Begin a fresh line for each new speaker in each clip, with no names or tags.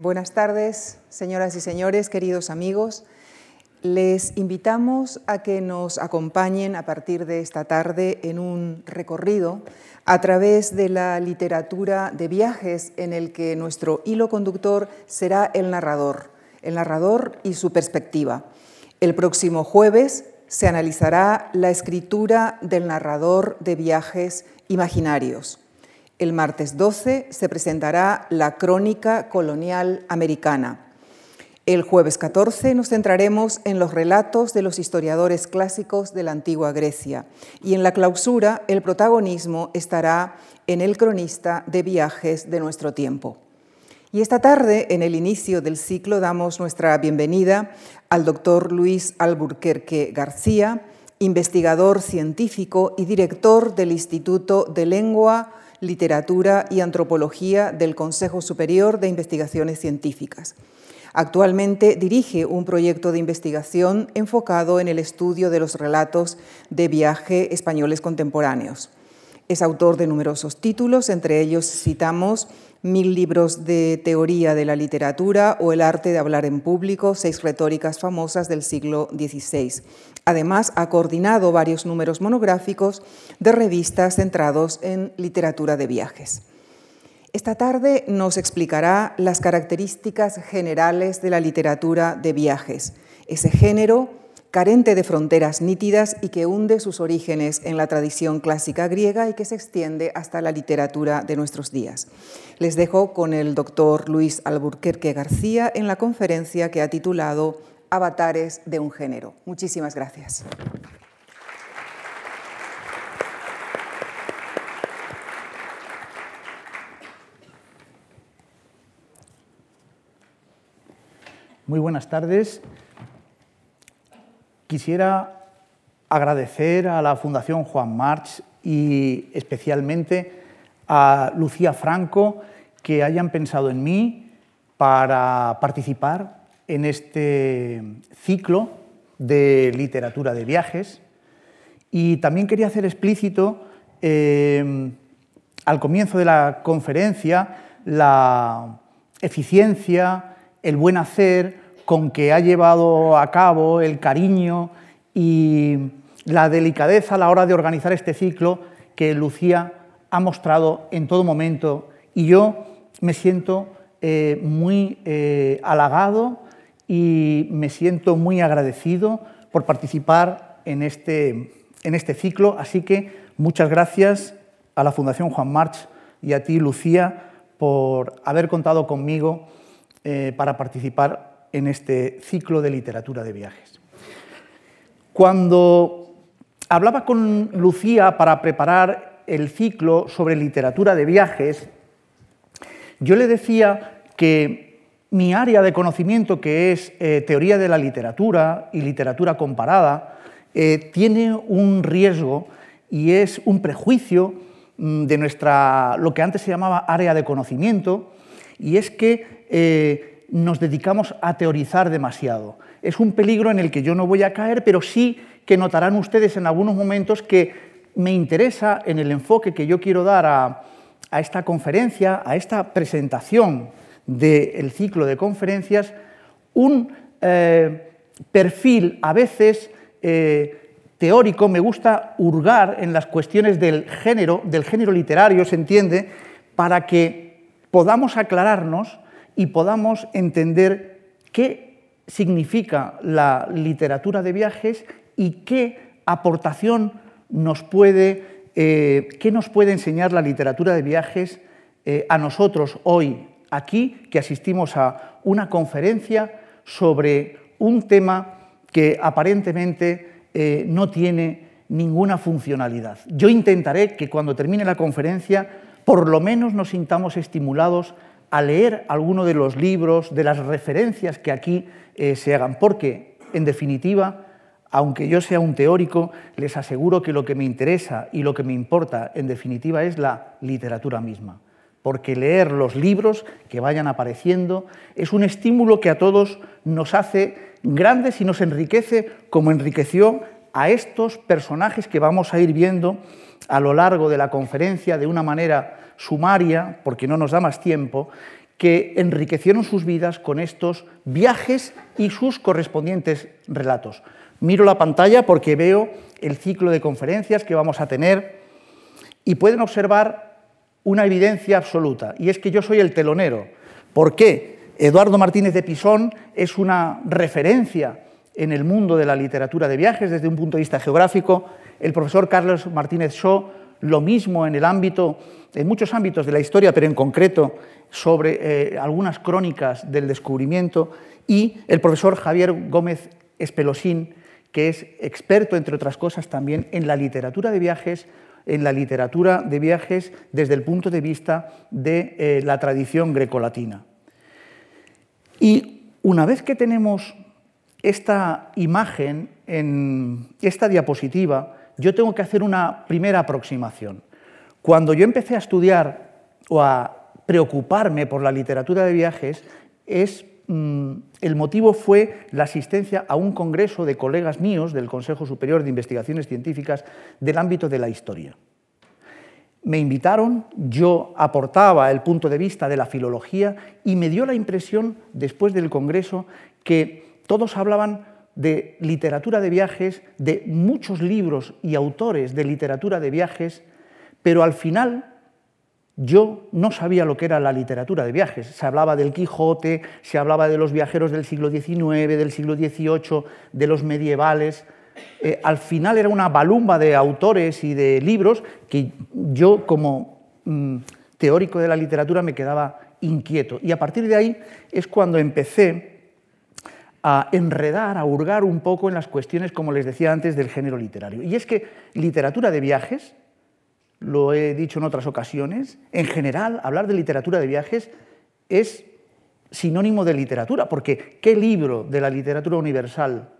Buenas tardes, señoras y señores, queridos amigos. Les invitamos a que nos acompañen a partir de esta tarde en un recorrido a través de la literatura de viajes en el que nuestro hilo conductor será el narrador, el narrador y su perspectiva. El próximo jueves se analizará la escritura del narrador de viajes imaginarios. El martes 12 se presentará la Crónica Colonial Americana. El jueves 14 nos centraremos en los relatos de los historiadores clásicos de la antigua Grecia y en la clausura el protagonismo estará en el cronista de viajes de nuestro tiempo. Y esta tarde, en el inicio del ciclo, damos nuestra bienvenida al doctor Luis Alburquerque García, investigador científico y director del Instituto de Lengua, Literatura y Antropología del Consejo Superior de Investigaciones Científicas. Actualmente dirige un proyecto de investigación enfocado en el estudio de los relatos de viaje españoles contemporáneos. Es autor de numerosos títulos, entre ellos citamos Mil libros de teoría de la literatura o El arte de hablar en público, seis retóricas famosas del siglo XVI. Además, ha coordinado varios números monográficos de revistas centrados en literatura de viajes. Esta tarde nos explicará las características generales de la literatura de viajes, ese género carente de fronteras nítidas y que hunde sus orígenes en la tradición clásica griega y que se extiende hasta la literatura de nuestros días. Les dejo con el doctor Luis Alburquerque García en la conferencia que ha titulado Avatares de un género. Muchísimas gracias.
Muy buenas tardes. Quisiera agradecer a la Fundación Juan March y especialmente a Lucía Franco que hayan pensado en mí para participar en este ciclo de literatura de viajes. Y también quería hacer explícito eh, al comienzo de la conferencia la eficiencia, el buen hacer, con que ha llevado a cabo el cariño y la delicadeza a la hora de organizar este ciclo que Lucía ha mostrado en todo momento y yo me siento eh, muy eh, halagado y me siento muy agradecido por participar en este, en este ciclo, así que muchas gracias a la Fundación Juan March y a ti, Lucía, por haber contado conmigo eh, para participar en este ciclo de literatura de viajes. Cuando hablaba con Lucía para preparar el ciclo sobre literatura de viajes, yo le decía que mi área de conocimiento, que es eh, teoría de la literatura y literatura comparada, eh, tiene un riesgo y es un prejuicio mm, de nuestra, lo que antes se llamaba área de conocimiento, y es que eh, nos dedicamos a teorizar demasiado. Es un peligro en el que yo no voy a caer, pero sí que notarán ustedes en algunos momentos que me interesa en el enfoque que yo quiero dar a, esta conferencia, a esta presentación del ciclo de conferencias, un eh, perfil a veces eh, teórico, me gusta hurgar en las cuestiones del género, del género literario, se entiende, para que podamos aclararnos y podamos entender qué significa la literatura de viajes y qué aportación nos puede, eh, qué nos puede enseñar la literatura de viajes a nosotros hoy aquí, que asistimos a una conferencia sobre un tema que aparentemente eh, no tiene ninguna funcionalidad. Yo intentaré que cuando termine la conferencia por lo menos nos sintamos estimulados a leer alguno de los libros, de las referencias que aquí eh, se hagan, porque, en definitiva, aunque yo sea un teórico, les aseguro que lo que me interesa y lo que me importa, en definitiva, es la literatura misma. Porque leer los libros que vayan apareciendo es un estímulo que a todos nos hace grandes y nos enriquece, como enriqueció a estos personajes que vamos a ir viendo a lo largo de la conferencia de una manera sumaria, porque no nos da más tiempo, que enriquecieron sus vidas con estos viajes y sus correspondientes relatos. Miro la pantalla porque veo el ciclo de conferencias que vamos a tener y pueden observar una evidencia absoluta, y es que yo soy el telonero. ¿Por qué? Eduardo Martínez de Pisón es una referencia en el mundo de la literatura de viajes desde un punto de vista geográfico, el profesor Carlos Martínez Shaw lo mismo en el ámbito, en muchos ámbitos de la historia, pero en concreto sobre eh, algunas crónicas del descubrimiento, y el profesor Javier Gómez Espelosín, que es experto, entre otras cosas, también en la literatura de viajes, en la literatura de viajes desde el punto de vista de eh, la tradición grecolatina. Y una vez que tenemos esta imagen en esta diapositiva, yo tengo que hacer una primera aproximación. Cuando yo empecé a estudiar o a preocuparme por la literatura de viajes, es, el motivo fue la asistencia a un congreso de colegas míos del Consejo Superior de Investigaciones Científicas del ámbito de la historia. Me invitaron, yo aportaba el punto de vista de la filología y me dio la impresión, después del congreso, que todos hablaban de literatura de viajes, de muchos libros y autores de literatura de viajes, pero al final yo no sabía lo que era la literatura de viajes. Se hablaba del Quijote, se hablaba de los viajeros del siglo XIX, del siglo XVIII, de los medievales. Eh, al final era una balumba de autores y de libros que yo como mm, teórico de la literatura me quedaba inquieto. Y a partir de ahí es cuando empecé a enredar, a hurgar un poco en las cuestiones, como les decía antes, del género literario. Y es que literatura de viajes, lo he dicho en otras ocasiones, en general hablar de literatura de viajes es sinónimo de literatura, porque ¿qué libro de la literatura universal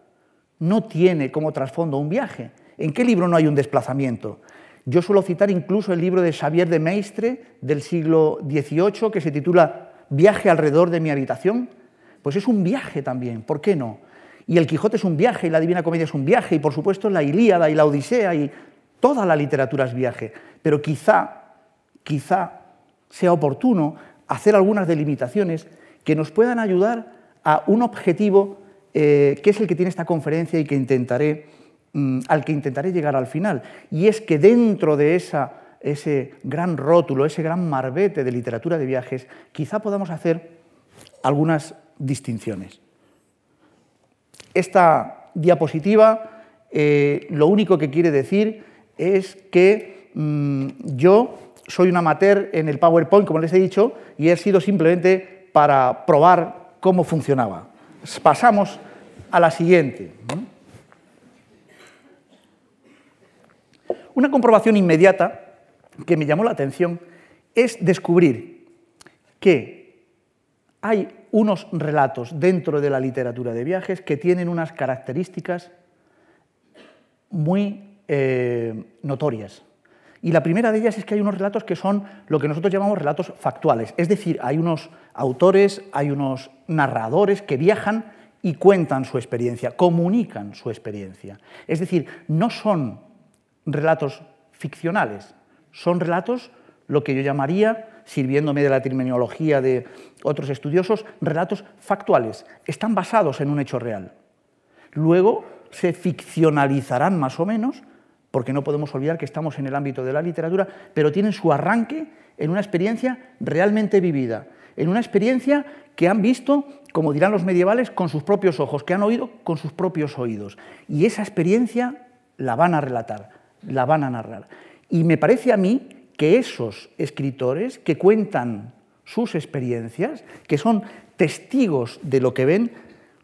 no tiene como trasfondo un viaje? ¿En qué libro no hay un desplazamiento? Yo suelo citar incluso el libro de Xavier de Maistre del siglo XVIII que se titula Viaje alrededor de mi habitación, pues es un viaje también, ¿por qué no? Y el Quijote es un viaje, y la Divina Comedia es un viaje, y por supuesto la Ilíada y la Odisea, y toda la literatura es viaje. Pero quizá, quizá sea oportuno hacer algunas delimitaciones que nos puedan ayudar a un objetivo eh, que es el que tiene esta conferencia y que intentaré, mm, al que intentaré llegar al final. Y es que dentro de esa, ese gran rótulo, ese gran marbete de literatura de viajes, quizá podamos hacer algunas distinciones. Esta diapositiva eh, lo único que quiere decir es que mm, yo soy un amateur en el PowerPoint, como les he dicho, y he sido simplemente para probar cómo funcionaba. Pasamos a la siguiente. Una comprobación inmediata que me llamó la atención es descubrir que hay unos relatos dentro de la literatura de viajes que tienen unas características muy eh, notorias. Y la primera de ellas es que hay unos relatos que son lo que nosotros llamamos relatos factuales. Es decir, hay unos autores, hay unos narradores que viajan y cuentan su experiencia, comunican su experiencia. Es decir, no son relatos ficcionales, son relatos lo que yo llamaría sirviéndome de la terminología de otros estudiosos, relatos factuales, están basados en un hecho real. Luego se ficcionalizarán más o menos, porque no podemos olvidar que estamos en el ámbito de la literatura, pero tienen su arranque en una experiencia realmente vivida, en una experiencia que han visto, como dirán los medievales, con sus propios ojos, que han oído con sus propios oídos. Y esa experiencia la van a relatar, la van a narrar. Y me parece a mí que esos escritores que cuentan sus experiencias, que son testigos de lo que ven,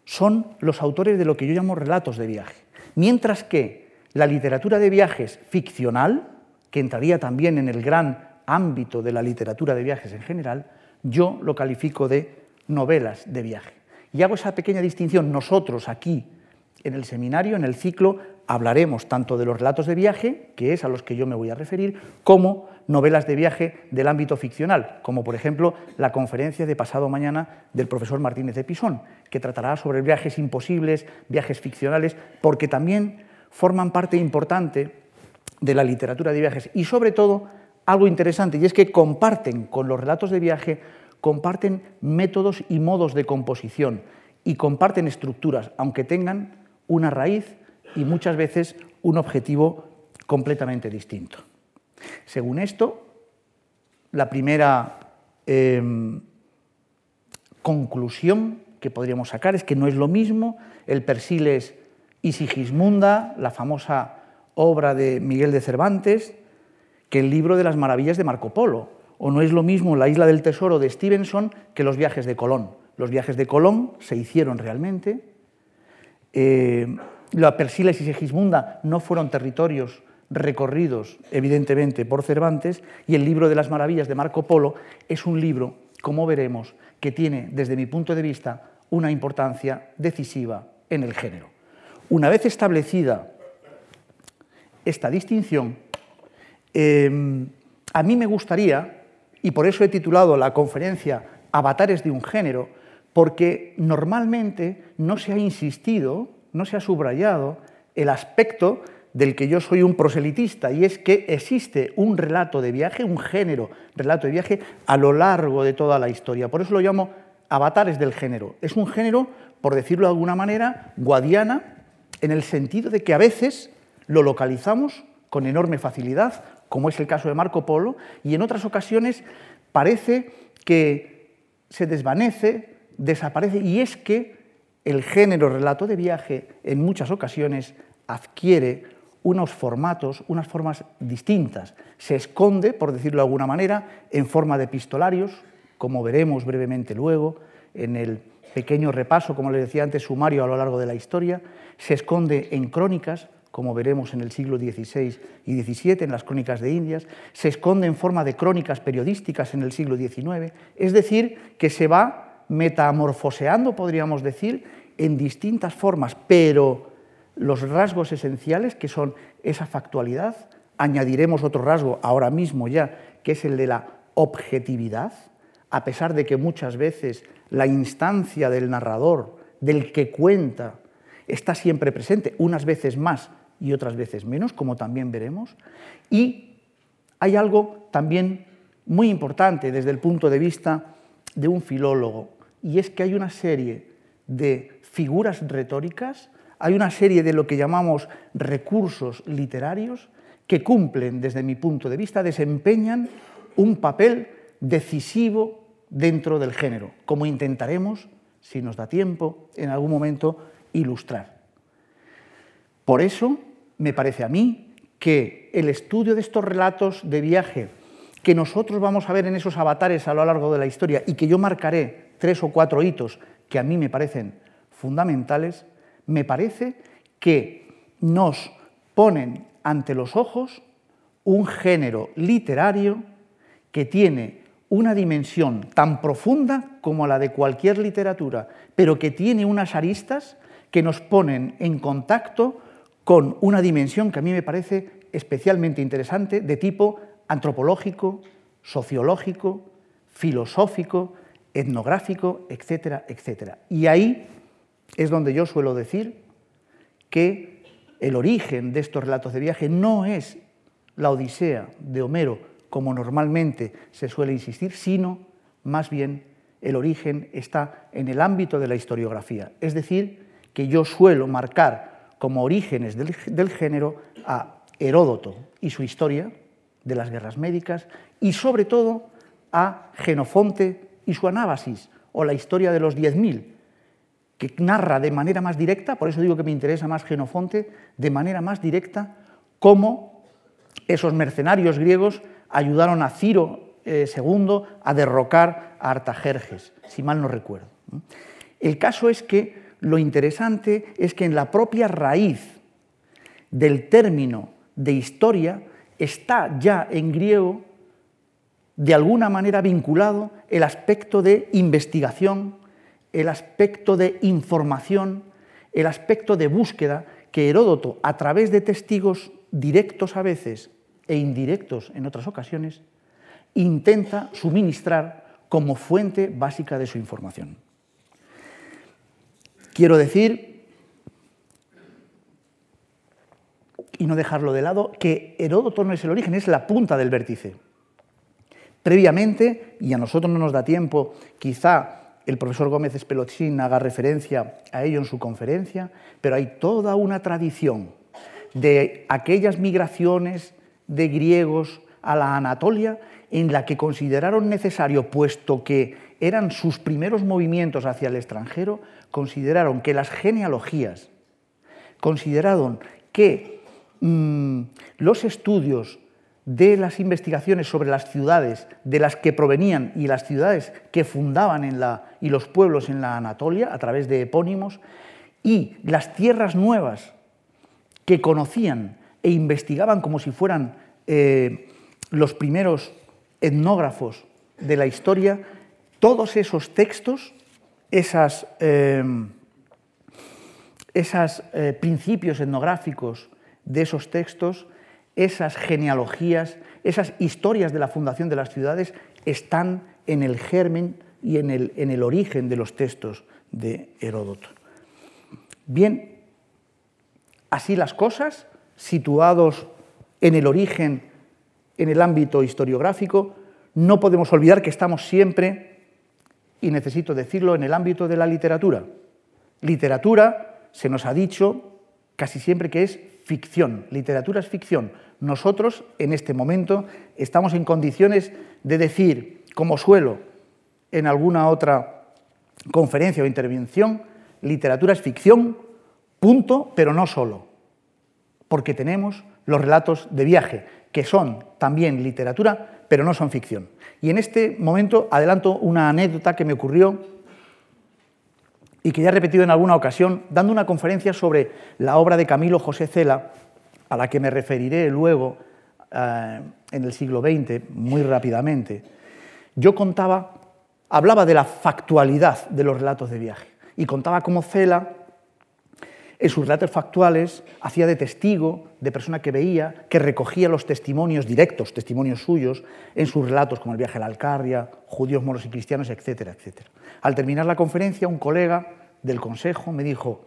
son los autores de lo que yo llamo relatos de viaje. Mientras que la literatura de viajes ficcional, que entraría también en el gran ámbito de la literatura de viajes en general, yo lo califico de novelas de viaje. Y hago esa pequeña distinción. Nosotros aquí, en el seminario, en el ciclo, hablaremos tanto de los relatos de viaje, que es a los que yo me voy a referir, como novelas de viaje del ámbito ficcional, como por ejemplo la conferencia de pasado mañana del profesor Martínez de Pisón, que tratará sobre viajes imposibles, viajes ficcionales, porque también forman parte importante de la literatura de viajes y sobre todo algo interesante, y es que comparten con los relatos de viaje comparten métodos y modos de composición y comparten estructuras, aunque tengan una raíz y muchas veces un objetivo completamente distinto. Según esto, la primera em, conclusión que podríamos sacar es que no es lo mismo el Persiles y Sigismunda, la famosa obra de Miguel de Cervantes, que el libro de las maravillas de Marco Polo, o no es lo mismo la isla del tesoro de Stevenson que los viajes de Colón. Los viajes de Colón se hicieron realmente. Eh, la Persiles y Sigismunda no fueron territorios recorridos, evidentemente, por Cervantes, y el libro de las maravillas de Marco Polo es un libro, como veremos, que tiene, desde mi punto de vista, una importancia decisiva en el género. Una vez establecida esta distinción, em, a mí me gustaría, y por eso he titulado la conferencia Avatares de un género, porque normalmente no se ha insistido, no se ha subrayado el aspecto del que yo soy un proselitista, y es que existe un relato de viaje, un género relato de viaje, a lo largo de toda la historia. Por eso lo llamo avatares del género. Es un género, por decirlo de alguna manera, guadiana, en el sentido de que a veces lo localizamos con enorme facilidad, como es el caso de Marco Polo, y en otras ocasiones parece que se desvanece, desaparece, y es que el género relato de viaje en muchas ocasiones adquiere unos formatos, unas formas distintas. Se esconde, por decirlo de alguna manera, en forma de epistolarios, como veremos brevemente luego, en el pequeño repaso, como les decía antes, sumario a lo largo de la historia. Se esconde en crónicas, como veremos en el siglo XVI y XVII, en las crónicas de Indias. Se esconde en forma de crónicas periodísticas en el siglo XIX. Es decir, que se va metamorfoseando, podríamos decir, en distintas formas, pero los rasgos esenciales, que son esa factualidad, añadiremos otro rasgo ahora mismo ya, que es el de la objetividad, a pesar de que muchas veces la instancia del narrador, del que cuenta, está siempre presente, unas veces más y otras veces menos, como también veremos. Y hay algo también muy importante desde el punto de vista de un filólogo, y es que hay una serie de figuras retóricas hay una serie de lo que llamamos recursos literarios que cumplen, desde mi punto de vista, desempeñan un papel decisivo dentro del género, como intentaremos, si nos da tiempo, en algún momento ilustrar. Por eso me parece a mí que el estudio de estos relatos de viaje que nosotros vamos a ver en esos avatares a lo largo de la historia y que yo marcaré tres o cuatro hitos que a mí me parecen fundamentales, me parece que nos ponen ante los ojos un género literario que tiene una dimensión tan profunda como la de cualquier literatura, pero que tiene unas aristas que nos ponen en contacto con una dimensión que a mí me parece especialmente interesante de tipo antropológico, sociológico, filosófico, etnográfico, etcétera, etcétera. Y ahí es donde yo suelo decir que el origen de estos relatos de viaje no es la Odisea de Homero, como normalmente se suele insistir, sino más bien el origen está en el ámbito de la historiografía. Es decir, que yo suelo marcar como orígenes del, género a Heródoto y su historia de las guerras médicas y sobre todo a Genofonte y su anábasis o la historia de los 10.000, que narra de manera más directa, por eso digo que me interesa más Genofonte, de manera más directa cómo esos mercenarios griegos ayudaron a Ciro II eh, a derrocar a Artajerjes, si mal no recuerdo. El caso es que lo interesante es que en la propia raíz del término de historia está ya en griego de alguna manera vinculado el aspecto de investigación, el aspecto de información, el aspecto de búsqueda que Heródoto, a través de testigos directos a veces e indirectos en otras ocasiones, intenta suministrar como fuente básica de su información. Quiero decir, y no dejarlo de lado, que Heródoto no es el origen, es la punta del vértice. Previamente, y a nosotros no nos da tiempo, quizá el profesor Gómez Espelochín haga referencia a ello en su conferencia, pero hay toda una tradición de aquellas migraciones de griegos a la Anatolia en la que consideraron necesario, puesto que eran sus primeros movimientos hacia el extranjero, consideraron que las genealogías, consideraron que mm, los estudios de las investigaciones sobre las ciudades de las que provenían y las ciudades que fundaban en la, y los pueblos en la Anatolia a través de epónimos y las tierras nuevas que conocían e investigaban como si fueran eh, los primeros etnógrafos de la historia, todos esos textos, esos eh, eh, principios etnográficos de esos textos, esas genealogías, esas historias de la fundación de las ciudades están en el germen y en el, en el origen de los textos de Heródoto. Bien, así las cosas, situados en el origen, en el ámbito historiográfico, no podemos olvidar que estamos siempre, y necesito decirlo, en el ámbito de la literatura. Literatura, se nos ha dicho casi siempre que es ficción, literatura es ficción. Nosotros, en este momento, estamos en condiciones de decir, como suelo en alguna otra conferencia o intervención, literatura es ficción, punto, pero no solo, porque tenemos los relatos de viaje, que son también literatura, pero no son ficción. Y en este momento adelanto una anécdota que me ocurrió y que ya he repetido en alguna ocasión, dando una conferencia sobre la obra de Camilo José Cela, a la que me referiré luego eh, en el siglo XX, muy rápidamente. Yo contaba, hablaba de la factualidad de los relatos de viaje y contaba cómo Cela, en sus relatos factuales, hacía de testigo, de persona que veía, que recogía los testimonios directos, testimonios suyos, en sus relatos, como el viaje a la Alcarria, judíos, moros y cristianos, etcétera, etcétera. Al terminar la conferencia, un colega del consejo me dijo,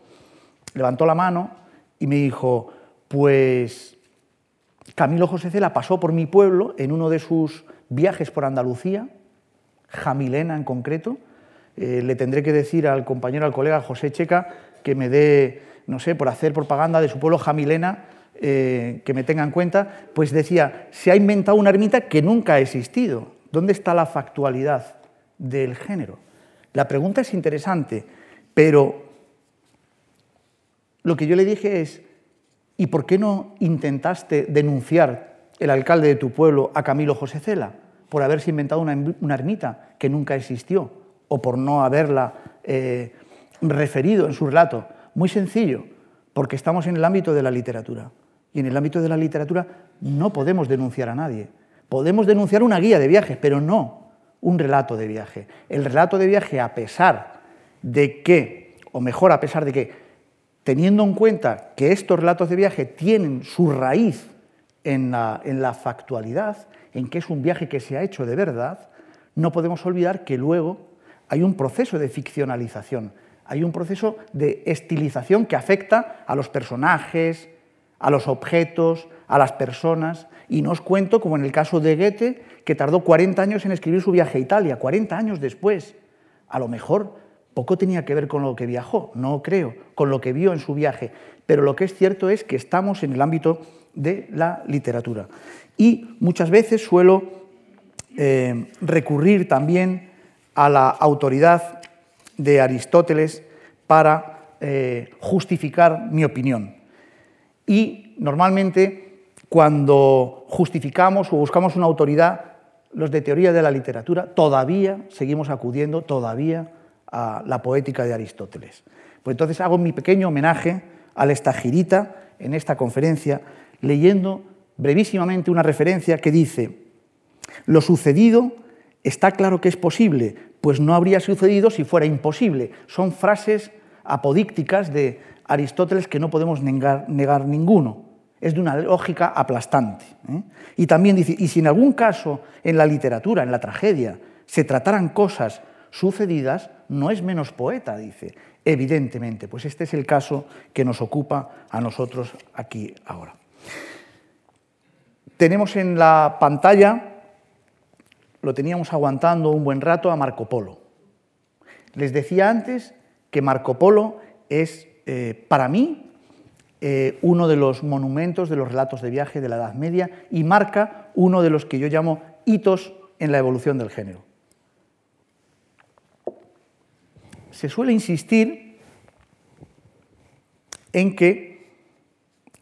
levantó la mano y me dijo, pues Camilo José Cela pasó por mi pueblo en uno de sus viajes por Andalucía, Jamilena en concreto. Eh, le tendré que decir al compañero, al colega José Checa, que me dé, no sé, por hacer propaganda de su pueblo Jamilena, eh, que me tenga en cuenta, pues decía, se ha inventado una ermita que nunca ha existido. ¿Dónde está la factualidad del género? La pregunta es interesante, pero lo que yo le dije es, ¿y por qué no intentaste denunciar el alcalde de tu pueblo a Camilo José Cela por haberse inventado una, ermita que nunca existió o por no haberla eh, referido en su relato? Muy sencillo, porque estamos en el ámbito de la literatura. Y en el ámbito de la literatura no podemos denunciar a nadie. Podemos denunciar una guía de viajes, pero no un relato de viaje. El relato de viaje, a pesar de que, o mejor, a pesar de que, teniendo en cuenta que estos relatos de viaje tienen su raíz en la, en la factualidad, en que es un viaje que se ha hecho de verdad, no podemos olvidar que luego hay un proceso de ficcionalización, hay un proceso de estilización que afecta a los personajes, a los objetos, a las personas, y no os cuento, como en el caso de Goethe, que tardó 40 años en escribir su viaje a Italia, 40 años después. A lo mejor poco tenía que ver con lo que viajó, no creo, con lo que vio en su viaje, pero lo que es cierto es que estamos en el ámbito de la literatura. Y muchas veces suelo eh, recurrir también a la autoridad de Aristóteles para eh, justificar mi opinión. Y normalmente cuando justificamos o buscamos una autoridad, los de teoría de la literatura, todavía seguimos acudiendo todavía a la poética de Aristóteles. Pues entonces hago mi pequeño homenaje al Estagirita en esta conferencia, leyendo brevísimamente una referencia que dice, lo sucedido está claro que es posible, pues no habría sucedido si fuera imposible. Son frases apodícticas de Aristóteles que no podemos negar, ninguno es de una lógica aplastante. ¿eh? Y también dice, y si en algún caso en la literatura, en la tragedia, se trataran cosas sucedidas, no es menos poeta, dice, evidentemente. Pues este es el caso que nos ocupa a nosotros aquí ahora. Tenemos en la pantalla lo teníamos aguantando un buen rato a Marco Polo. Les decía antes que Marco Polo es, eh, para mí, eh, uno de los monumentos de los relatos de viaje de la Edad Media y marca uno de los que yo llamo hitos en la evolución del género. Se suele insistir en que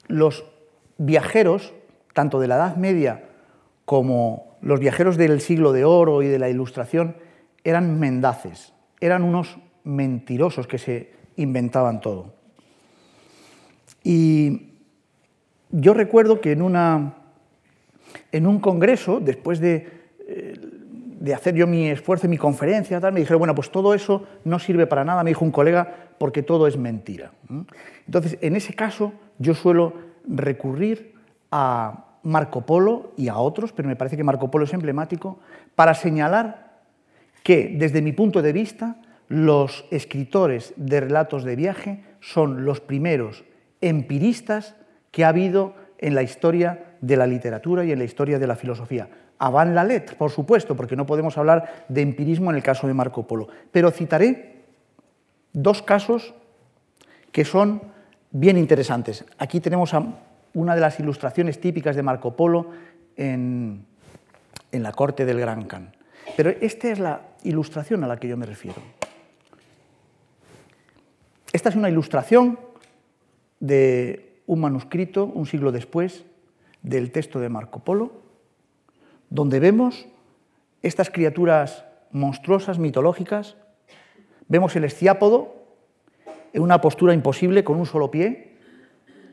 los viajeros, tanto de la Edad Media como los viajeros del siglo de oro y de la Ilustración, eran mendaces, eran unos mentirosos que se inventaban todo. Y yo recuerdo que en, una, en un congreso, después de, eh, de hacer yo mi esfuerzo, mi conferencia, tal, me dijeron, bueno, pues todo eso no sirve para nada, me dijo un colega, porque todo es mentira. Entonces, en ese caso, yo suelo recurrir a Marco Polo y a otros, pero me parece que Marco Polo es emblemático, para señalar que, desde mi punto de vista, los escritores de relatos de viaje son los primeros empiristas que ha habido en la historia de la literatura y en la historia de la filosofía. Avant la lettre, por supuesto, porque no podemos hablar de empirismo en el caso de Marco Polo. Pero citaré dos casos que son bien interesantes. Aquí tenemos una de las ilustraciones típicas de Marco Polo en, en la corte del Gran Khan. Pero esta es la ilustración a la que yo me refiero. Esta es una ilustración de un manuscrito un siglo después del texto de Marco Polo, donde vemos estas criaturas monstruosas, mitológicas, vemos el esciápodo en una postura imposible con un solo pie.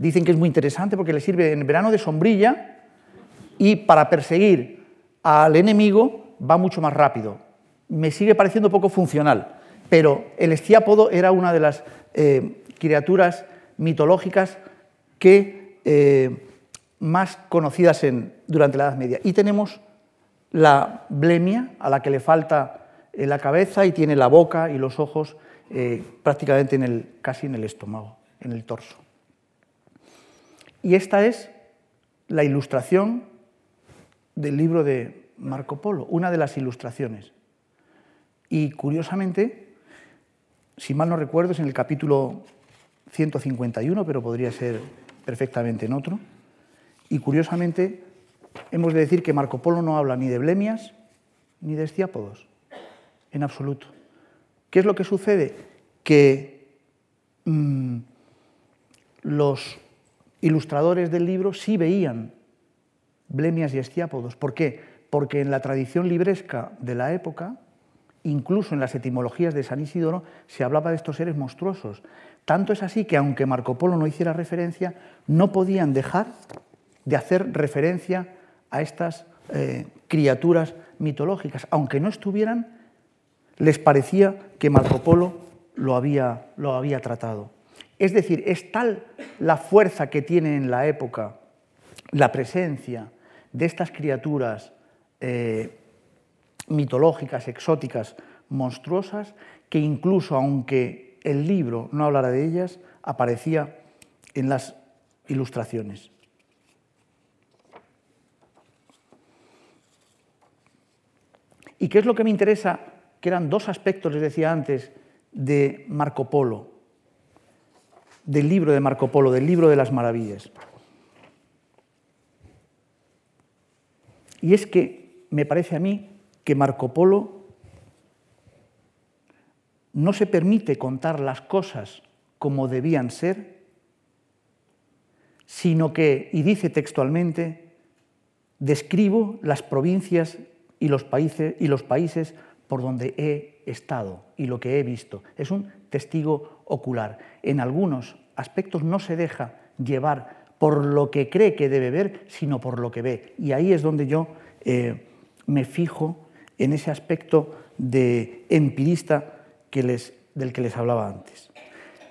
Dicen que es muy interesante porque le sirve en verano de sombrilla y para perseguir al enemigo va mucho más rápido. Me sigue pareciendo poco funcional, pero el esciápodo era una de las eh, criaturas mitológicas que eh, más conocidas en, durante la Edad Media. Y tenemos la blemia, a la que le falta eh, la cabeza y tiene la boca y los ojos prácticamente en el, casi en el estómago, en el torso. Y esta es la ilustración del libro de Marco Polo, una de las ilustraciones. Y curiosamente, si mal no recuerdo, es en el capítulo 151, pero podría ser perfectamente en otro. Y curiosamente, hemos de decir que Marco Polo no habla ni de blemias ni de estiápodos, en absoluto. ¿Qué es lo que sucede? Que mm, los ilustradores del libro sí veían blemias y estiápodos. ¿Por qué? Porque en la tradición libresca de la época Incluso en las etimologías de San Isidoro se hablaba de estos seres monstruosos. Tanto es así que aunque Marco Polo no hiciera referencia, no podían dejar de hacer referencia a estas eh, criaturas mitológicas. Aunque no estuvieran, les parecía que Marco Polo lo había, lo había tratado. Es decir, es tal la fuerza que tiene en la época la presencia de estas criaturas eh, mitológicas, exóticas, monstruosas, que incluso aunque el libro no hablara de ellas, aparecía en las ilustraciones. ¿Y qué es lo que me interesa? Que eran dos aspectos, les decía antes, de Marco Polo, del libro de Marco Polo, del libro de las maravillas. Y es que me parece a mí que Marco Polo no se permite contar las cosas como debían ser, sino que, y dice textualmente, describo las provincias y los países, y los países por donde he estado y lo que he visto. Es un testigo ocular. En algunos aspectos no se deja llevar por lo que cree que debe ver, sino por lo que ve. Y ahí es donde yo eh, me fijo en ese aspecto de empirista del que les hablaba antes.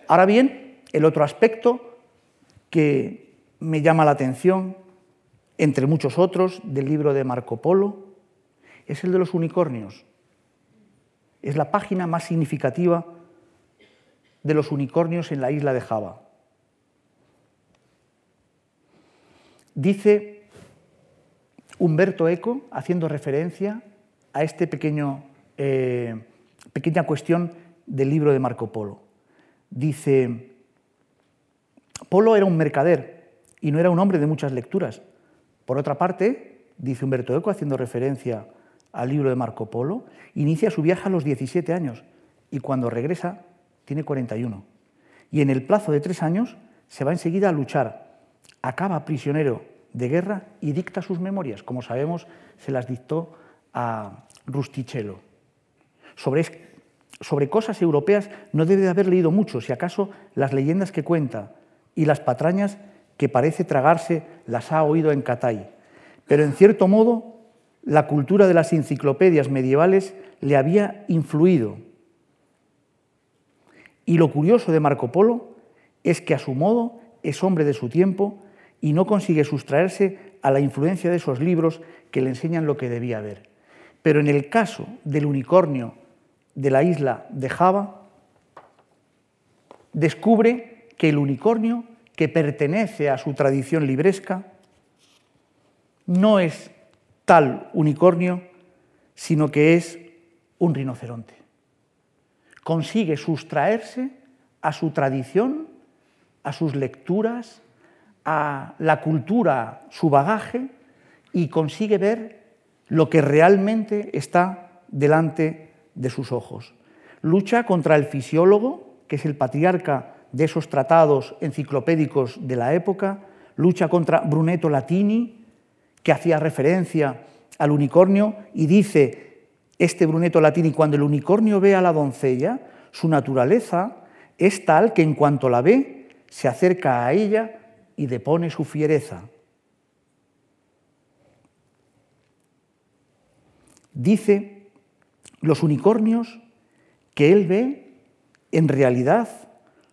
Ahora bien, el otro aspecto que me llama la atención, entre muchos otros, del libro de Marco Polo, es el de los unicornios. Es la página más significativa de los unicornios en la isla de Java. Dice Humberto Eco, haciendo referencia a esta eh, pequeña cuestión del libro de Marco Polo. Dice, Polo era un mercader y no era un hombre de muchas lecturas. Por otra parte, dice Humberto Eco, haciendo referencia al libro de Marco Polo, inicia su viaje a los 17 años y cuando regresa tiene 41. Y en el plazo de tres años se va enseguida a luchar, acaba prisionero de guerra y dicta sus memorias. Como sabemos, se las dictó a Rustichello. Sobre, sobre cosas europeas no debe de haber leído mucho, si acaso las leyendas que cuenta y las patrañas que parece tragarse las ha oído en Catay. Pero en cierto modo, la cultura de las enciclopedias medievales le había influido. Y lo curioso de Marco Polo es que a su modo es hombre de su tiempo y no consigue sustraerse a la influencia de esos libros que le enseñan lo que debía ver. Pero en el caso del unicornio de la isla de Java, descubre que el unicornio que pertenece a su tradición libresca no es tal unicornio, sino que es un rinoceronte. Consigue sustraerse a su tradición, a sus lecturas, a la cultura, su bagaje, y consigue ver lo que realmente está delante de sus ojos. Lucha contra el fisiólogo, que es el patriarca de esos tratados enciclopédicos de la época, lucha contra Brunetto Latini, que hacía referencia al unicornio y dice, este Brunetto Latini, cuando el unicornio ve a la doncella, su naturaleza es tal que en cuanto la ve, se acerca a ella y depone su fiereza. Dice, los unicornios que él ve en realidad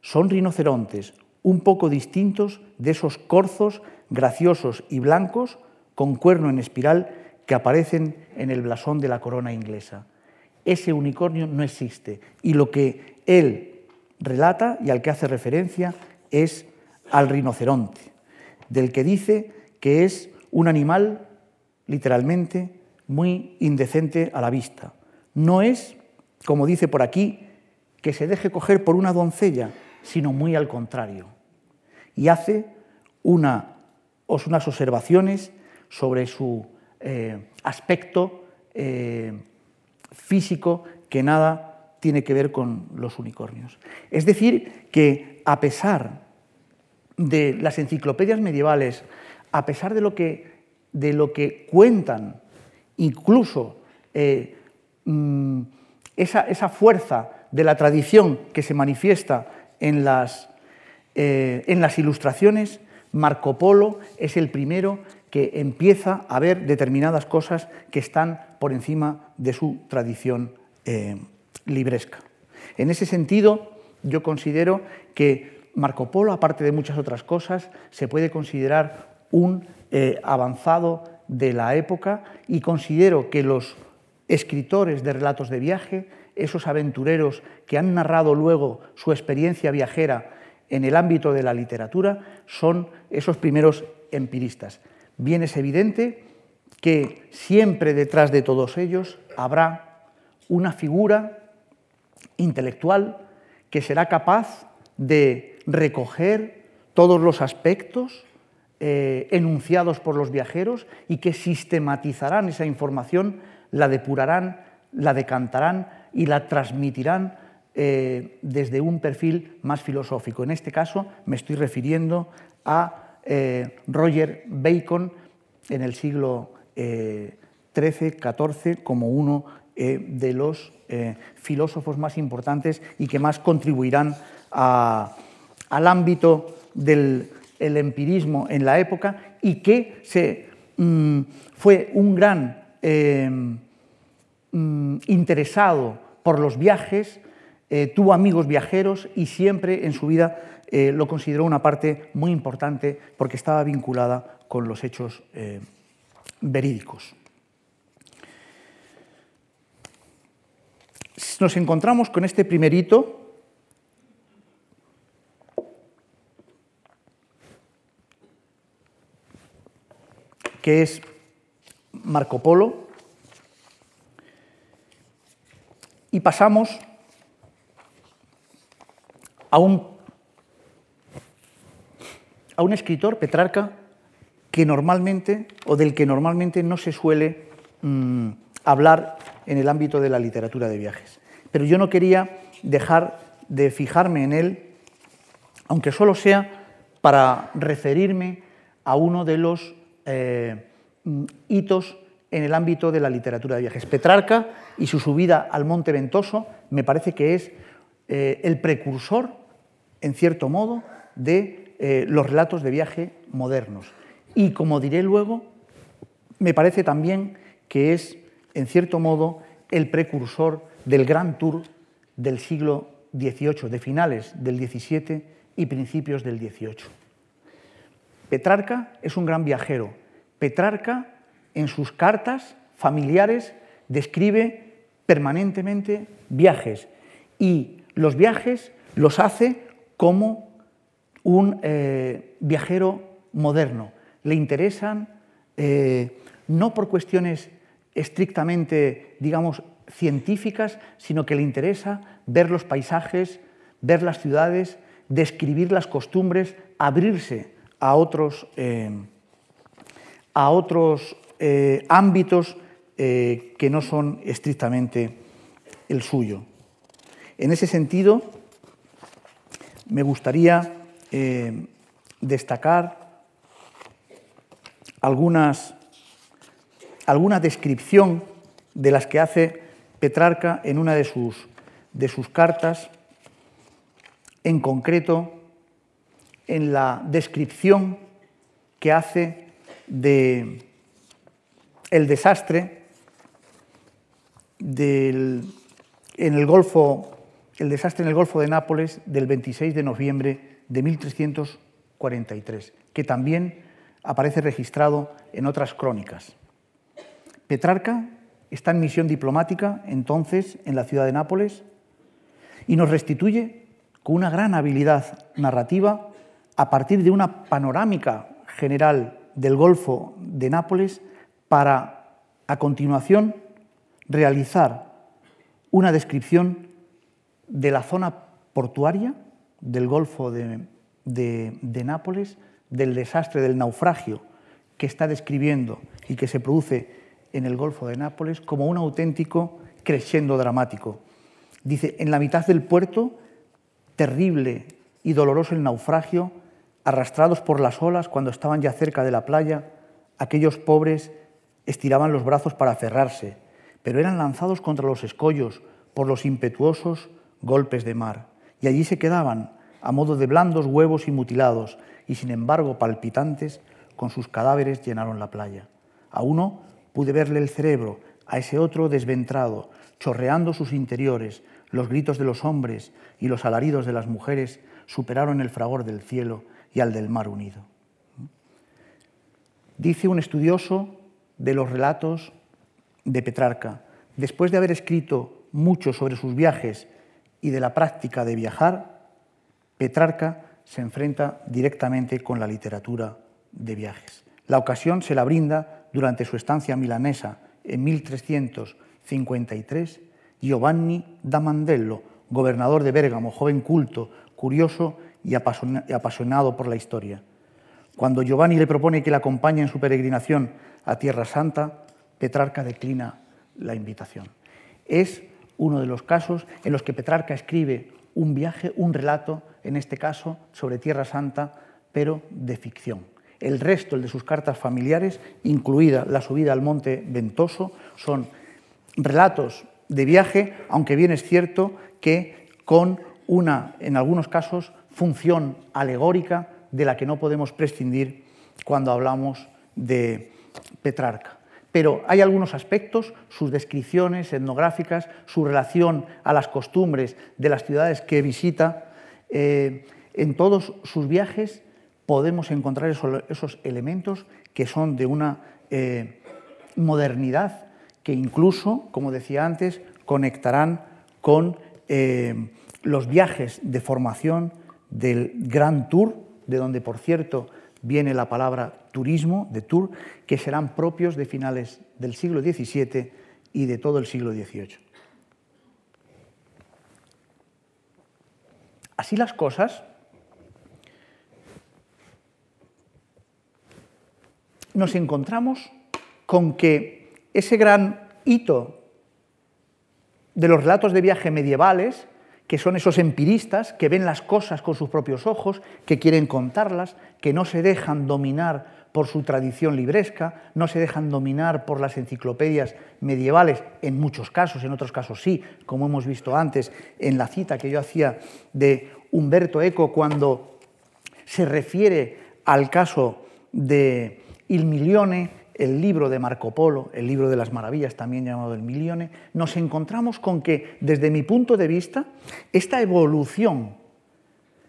son rinocerontes, un poco distintos de esos corzos graciosos y blancos con cuerno en espiral que aparecen en el blasón de la corona inglesa. Ese unicornio no existe y lo que él relata y al que hace referencia es al rinoceronte, del que dice que es un animal literalmente muy indecente a la vista. No es, como dice por aquí, que se deje coger por una doncella, sino muy al contrario. Y hace unas observaciones sobre su eh, aspecto eh, físico que nada tiene que ver con los unicornios. Es decir, que a pesar de las enciclopedias medievales, a pesar de lo que, de lo que cuentan, incluso eh, mm, esa, fuerza de la tradición que se manifiesta en las, en las ilustraciones, Marco Polo es el primero que empieza a ver determinadas cosas que están por encima de su tradición eh, libresca. En ese sentido, yo considero que Marco Polo, aparte de muchas otras cosas, se puede considerar un eh, avanzado de la época y considero que los escritores de relatos de viaje, esos aventureros que han narrado luego su experiencia viajera en el ámbito de la literatura, son esos primeros empiristas bien es evidente que siempre detrás de todos ellos habrá una figura intelectual que será capaz de recoger todos los aspectos eh, enunciados por los viajeros y que sistematizarán esa información, la depurarán, la decantarán y la transmitirán eh, desde un perfil más filosófico. En este caso me estoy refiriendo a eh, Roger Bacon en el siglo XIII, eh, como uno eh, de los filósofos más importantes y que más contribuirán al ámbito del empirismo en la época y que mm, fue un gran mm, interesado por los viajes, tuvo amigos viajeros y siempre en su vida eh, lo consideró una parte muy importante porque estaba vinculada con los hechos eh, verídicos. Nos encontramos con este primer hito que es Marco Polo, Y pasamos a un, a un escritor, Petrarca, que normalmente, o del que normalmente no se suele mm, hablar en el ámbito de la literatura de viajes. Pero yo no quería dejar de fijarme en él, aunque solo sea para referirme a uno de los eh, mm, hitos en el ámbito de la literatura de viajes. Petrarca y su subida al Monte Ventoso me parece que es eh, el precursor, en cierto modo, de eh, los relatos de viaje modernos. Y como diré luego, me parece también que es, en cierto modo, el precursor del Gran Tour del siglo XVIII, de finales del XVII y principios del XVIII. Petrarca es un gran viajero. Petrarca, en sus cartas familiares, describe permanentemente viajes y los viajes los hace como un eh, viajero moderno. Le interesan eh, no por cuestiones estrictamente, digamos, científicas, sino que le interesa ver los paisajes, ver las ciudades, describir las costumbres, abrirse a otros, eh, a otros ámbitos que no son estrictamente el suyo. En ese sentido, me gustaría destacar algunas, alguna descripción de las que hace Petrarca en una de sus, de sus cartas, en concreto en la descripción que hace de el desastre del, en el Golfo, el desastre en el Golfo de Nápoles del 26 de noviembre de 1343, que también aparece registrado en otras crónicas. Petrarca está en misión diplomática entonces en la ciudad de Nápoles y nos restituye con una gran habilidad narrativa a partir de una panorámica general del Golfo de Nápoles para, a continuación, realizar una descripción de la zona portuaria del Golfo de, Nápoles, del desastre, del naufragio que está describiendo y que se produce en el Golfo de Nápoles como un auténtico crescendo dramático. Dice, en la mitad del puerto, terrible y doloroso el naufragio, arrastrados por las olas cuando estaban ya cerca de la playa, aquellos pobres estiraban los brazos para cerrarse, pero eran lanzados contra los escollos por los impetuosos golpes de mar, y allí se quedaban, a modo de blandos huevos y mutilados, y sin embargo palpitantes, con sus cadáveres llenaron la playa. A uno Pude verle el cerebro, a ese otro desventrado, chorreando sus interiores, los gritos de los hombres y los alaridos de las mujeres superaron el fragor del cielo y al del mar unido. Dice un estudioso de los relatos de Petrarca, después de haber escrito mucho sobre sus viajes y de la práctica de viajar, Petrarca se enfrenta directamente con la literatura de viajes. La ocasión se la brinda durante su estancia milanesa en 1353, Giovanni da Mandello, gobernador de Bérgamo, joven culto, curioso y apasionado por la historia. Cuando Giovanni le propone que le acompañe en su peregrinación a Tierra Santa, Petrarca declina la invitación. Es uno de los casos en los que Petrarca escribe un viaje, un relato, en este caso sobre Tierra Santa, pero de ficción. El resto, el de sus cartas familiares, incluida la subida al monte Ventoso, son relatos de viaje, aunque bien es cierto que con una, en algunos casos, función alegórica de la que no podemos prescindir cuando hablamos de Petrarca. Pero hay algunos aspectos, sus descripciones etnográficas, su relación a las costumbres de las ciudades que visita, eh, en todos sus viajes podemos encontrar esos, elementos que son de una eh, modernidad que incluso, como decía antes, conectarán con eh, los viajes de formación del Gran Tour, de donde, por cierto, viene la palabra turismo, de tour, que serán propios de finales del siglo XVII y de todo el siglo XVIII. Así las cosas, nos encontramos con que ese gran hito de los relatos de viaje medievales que son esos empiristas que ven las cosas con sus propios ojos, que quieren contarlas, que no se dejan dominar por su tradición libresca, no se dejan dominar por las enciclopedias medievales, en muchos casos, en otros casos sí, como hemos visto antes en la cita que yo hacía de Humberto Eco cuando se refiere al caso de Il Milione, el libro de Marco Polo, el libro de las maravillas, también llamado El Milione, nos encontramos con que, desde mi punto de vista, esta evolución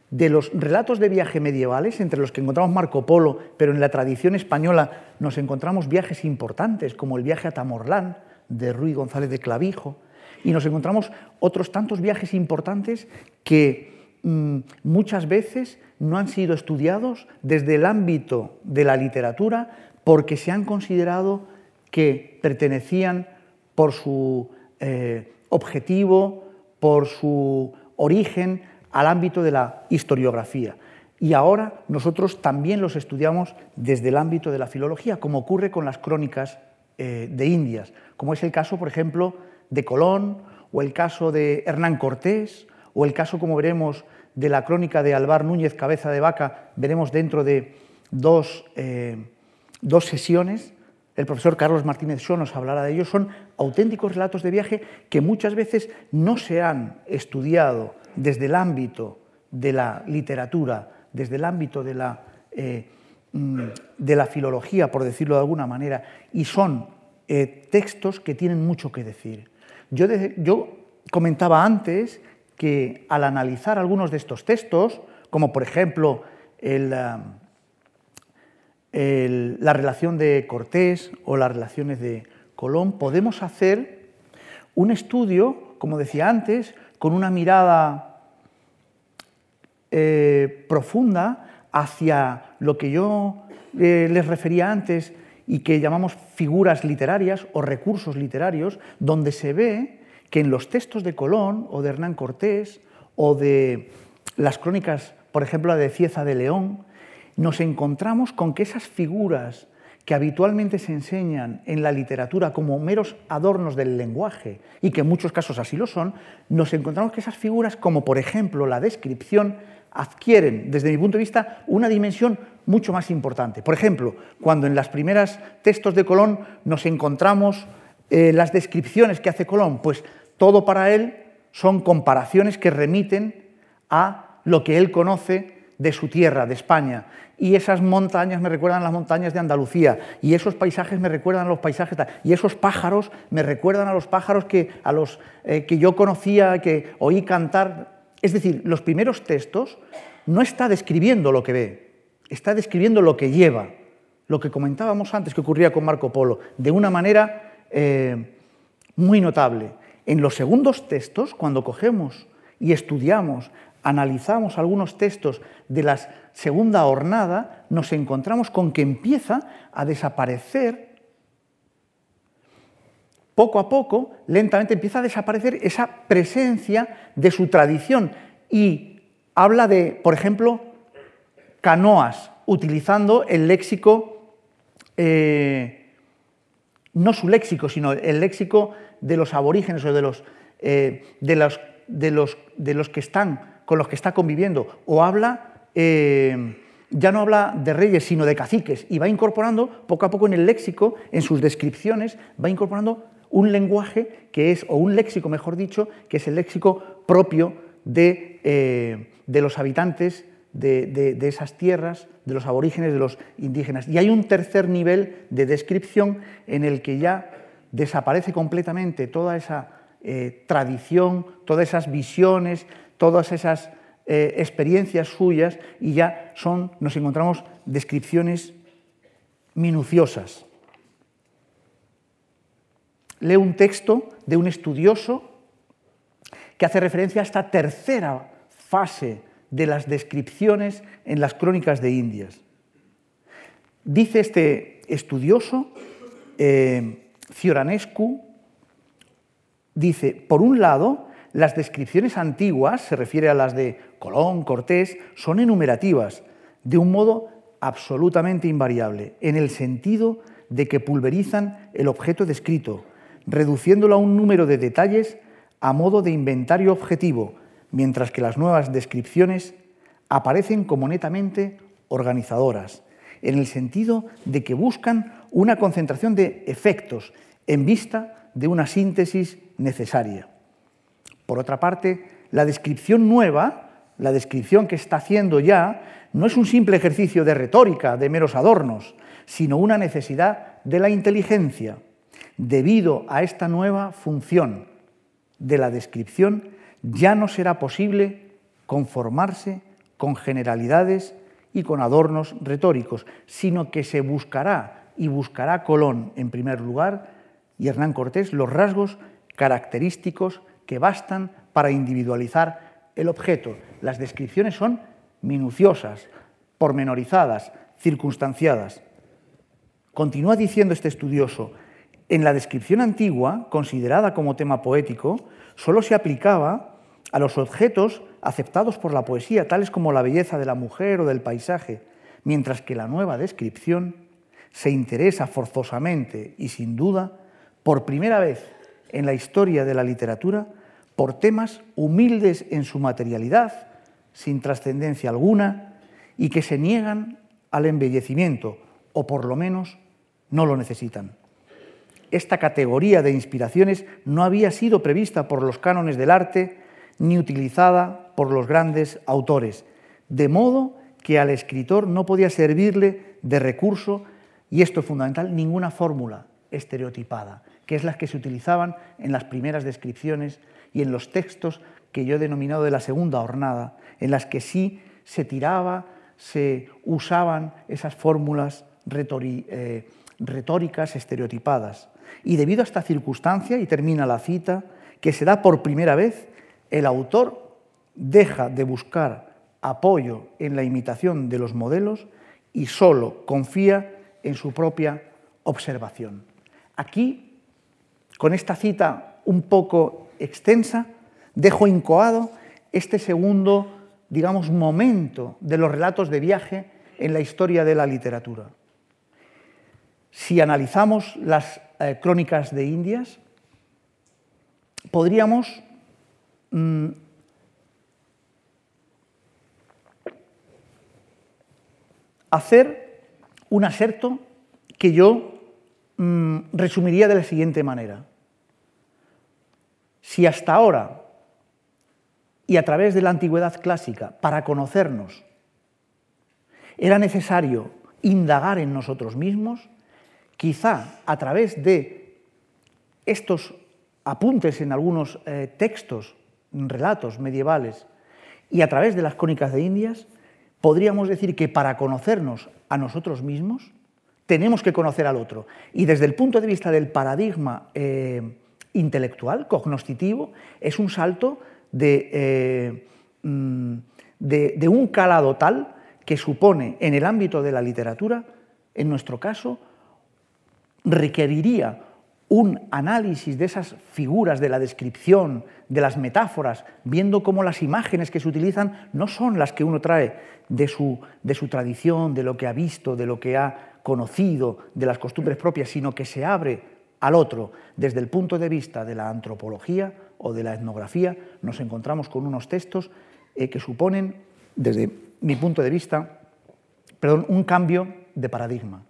de los relatos de viaje medievales, entre los que encontramos Marco Polo, pero en la tradición española nos encontramos viajes importantes, como el viaje a Tamorlán de Ruy González de Clavijo, y nos encontramos otros tantos viajes importantes que mm, muchas veces no han sido estudiados desde el ámbito de la literatura porque se han considerado que pertenecían por su eh, objetivo, por su origen, al ámbito de la historiografía. Y ahora nosotros también los estudiamos desde el ámbito de la filología, como ocurre con las crónicas eh, de Indias, como es el caso, por ejemplo, de Colón, o el caso de Hernán Cortés, o el caso, como veremos, de la crónica de Alvar Núñez Cabeza de Vaca, veremos dentro de dos, eh, dos sesiones. El profesor Carlos Martínez Shaw nos hablará de ellos. Son auténticos relatos de viaje que muchas veces no se han estudiado desde el ámbito de la literatura, desde el ámbito de la, eh, mm, de la filología, por decirlo de alguna manera, y son eh, textos que tienen mucho que decir. Yo, yo comentaba antes que al analizar algunos de estos textos, como por ejemplo la relación de Cortés o las relaciones de Colón, podemos hacer un estudio, como decía antes, con una mirada eh, profunda hacia lo que yo eh, les refería antes y que llamamos figuras literarias o recursos literarios, donde se ve que en los textos de Colón o de Hernán Cortés o de las crónicas, por ejemplo, la de Cieza de León, nos encontramos con que esas figuras que habitualmente se enseñan en la literatura como meros adornos del lenguaje, y que en muchos casos así lo son, nos encontramos que esas figuras, como por ejemplo la descripción, adquieren, desde mi punto de vista, una dimensión mucho más importante. Por ejemplo, cuando en los primeros textos de Colón nos encontramos eh, las descripciones que hace Colón, pues todo para él son comparaciones que remiten a lo que él conoce de su tierra, de España. Y esas montañas me recuerdan las montañas de Andalucía, y esos paisajes me recuerdan a los paisajes, y esos pájaros me recuerdan a los pájaros que, a los, eh, que yo conocía, que oí cantar. Es decir, los primeros textos no está describiendo lo que ve, está describiendo lo que lleva, lo que comentábamos antes que ocurría con Marco Polo, de una manera eh, muy notable. En los segundos textos, cuando cogemos y estudiamos, analizamos algunos textos de la segunda hornada, nos encontramos con que empieza a desaparecer, poco a poco, lentamente empieza a desaparecer esa presencia de su tradición. Y habla de, por ejemplo, canoas, utilizando el léxico, eh, no su léxico, sino el léxico de los aborígenes o de los, eh, de los, de los, de los que están, con los que está conviviendo, o habla, eh, ya no habla de reyes, sino de caciques, y va incorporando poco a poco en el léxico, en sus descripciones, va incorporando un lenguaje que es, o un léxico, mejor dicho, que es el léxico propio de, eh, de los habitantes de, de, esas tierras, de los aborígenes, de los indígenas. Y hay un tercer nivel de descripción en el que ya desaparece completamente toda esa eh, tradición, todas esas visiones, todas esas eh, experiencias suyas y ya son, nos encontramos descripciones minuciosas. Leo un texto de un estudioso que hace referencia a esta tercera fase de las descripciones en las crónicas de Indias. Dice este estudioso, eh, Fioranescu dice, por un lado, las descripciones antiguas, se refiere a las de Colón, Cortés, son enumerativas, de un modo absolutamente invariable, en el sentido de que pulverizan el objeto descrito, reduciéndolo a un número de detalles a modo de inventario objetivo, mientras que las nuevas descripciones aparecen como netamente organizadoras, en el sentido de que buscan una concentración de efectos en vista de una síntesis necesaria. Por otra parte, la descripción nueva, la descripción que está haciendo ya, no es un simple ejercicio de retórica, de meros adornos, sino una necesidad de la inteligencia. Debido a esta nueva función de la descripción, ya no será posible conformarse con generalidades y con adornos retóricos, sino que se buscará y buscará Colón en primer lugar y Hernán Cortés los rasgos característicos que bastan para individualizar el objeto. Las descripciones son minuciosas, pormenorizadas, circunstanciadas. Continúa diciendo este estudioso, en la descripción antigua, considerada como tema poético, solo se aplicaba a los objetos aceptados por la poesía, tales como la belleza de la mujer o del paisaje, mientras que la nueva descripción se interesa forzosamente y sin duda, por primera vez en la historia de la literatura, por temas humildes en su materialidad, sin trascendencia alguna, y que se niegan al embellecimiento, o por lo menos no lo necesitan. Esta categoría de inspiraciones no había sido prevista por los cánones del arte ni utilizada por los grandes autores, de modo que al escritor no podía servirle de recurso, y esto es fundamental, ninguna fórmula estereotipada, que es la que se utilizaban en las primeras descripciones y en los textos que yo he denominado de la segunda jornada, en las que sí se tiraba, se usaban esas fórmulas eh, retóricas estereotipadas. Y debido a esta circunstancia, y termina la cita, que se da por primera vez, el autor deja de buscar apoyo en la imitación de los modelos y solo confía en su propia observación. Aquí, con esta cita un poco extensa, dejo incoado este segundo, digamos, momento de los relatos de viaje en la historia de la literatura. Si analizamos las eh, crónicas de Indias, podríamos mm, hacer un aserto que yo mm, resumiría de la siguiente manera. Si hasta ahora y a través de la antigüedad clásica, para conocernos, era necesario indagar en nosotros mismos, quizá a través de estos apuntes en algunos eh, textos, relatos medievales, y a través de las crónicas de Indias, podríamos decir que para conocernos a nosotros mismos, tenemos que conocer al otro. Y desde el punto de vista del paradigma eh, intelectual, cognoscitivo, es un salto eh, mm, de, de, un calado tal que supone en el ámbito de la literatura, en nuestro caso, requeriría un análisis de esas figuras, de la descripción, de las metáforas, viendo cómo las imágenes que se utilizan no son las que uno trae de su, de su tradición, de lo que ha visto, de lo que ha conocido, de las costumbres propias, sino que se abre al otro desde el punto de vista de la antropología o de la etnografía, nos encontramos con unos textos eh, que suponen, desde mi punto de vista, perdón, un cambio de paradigma.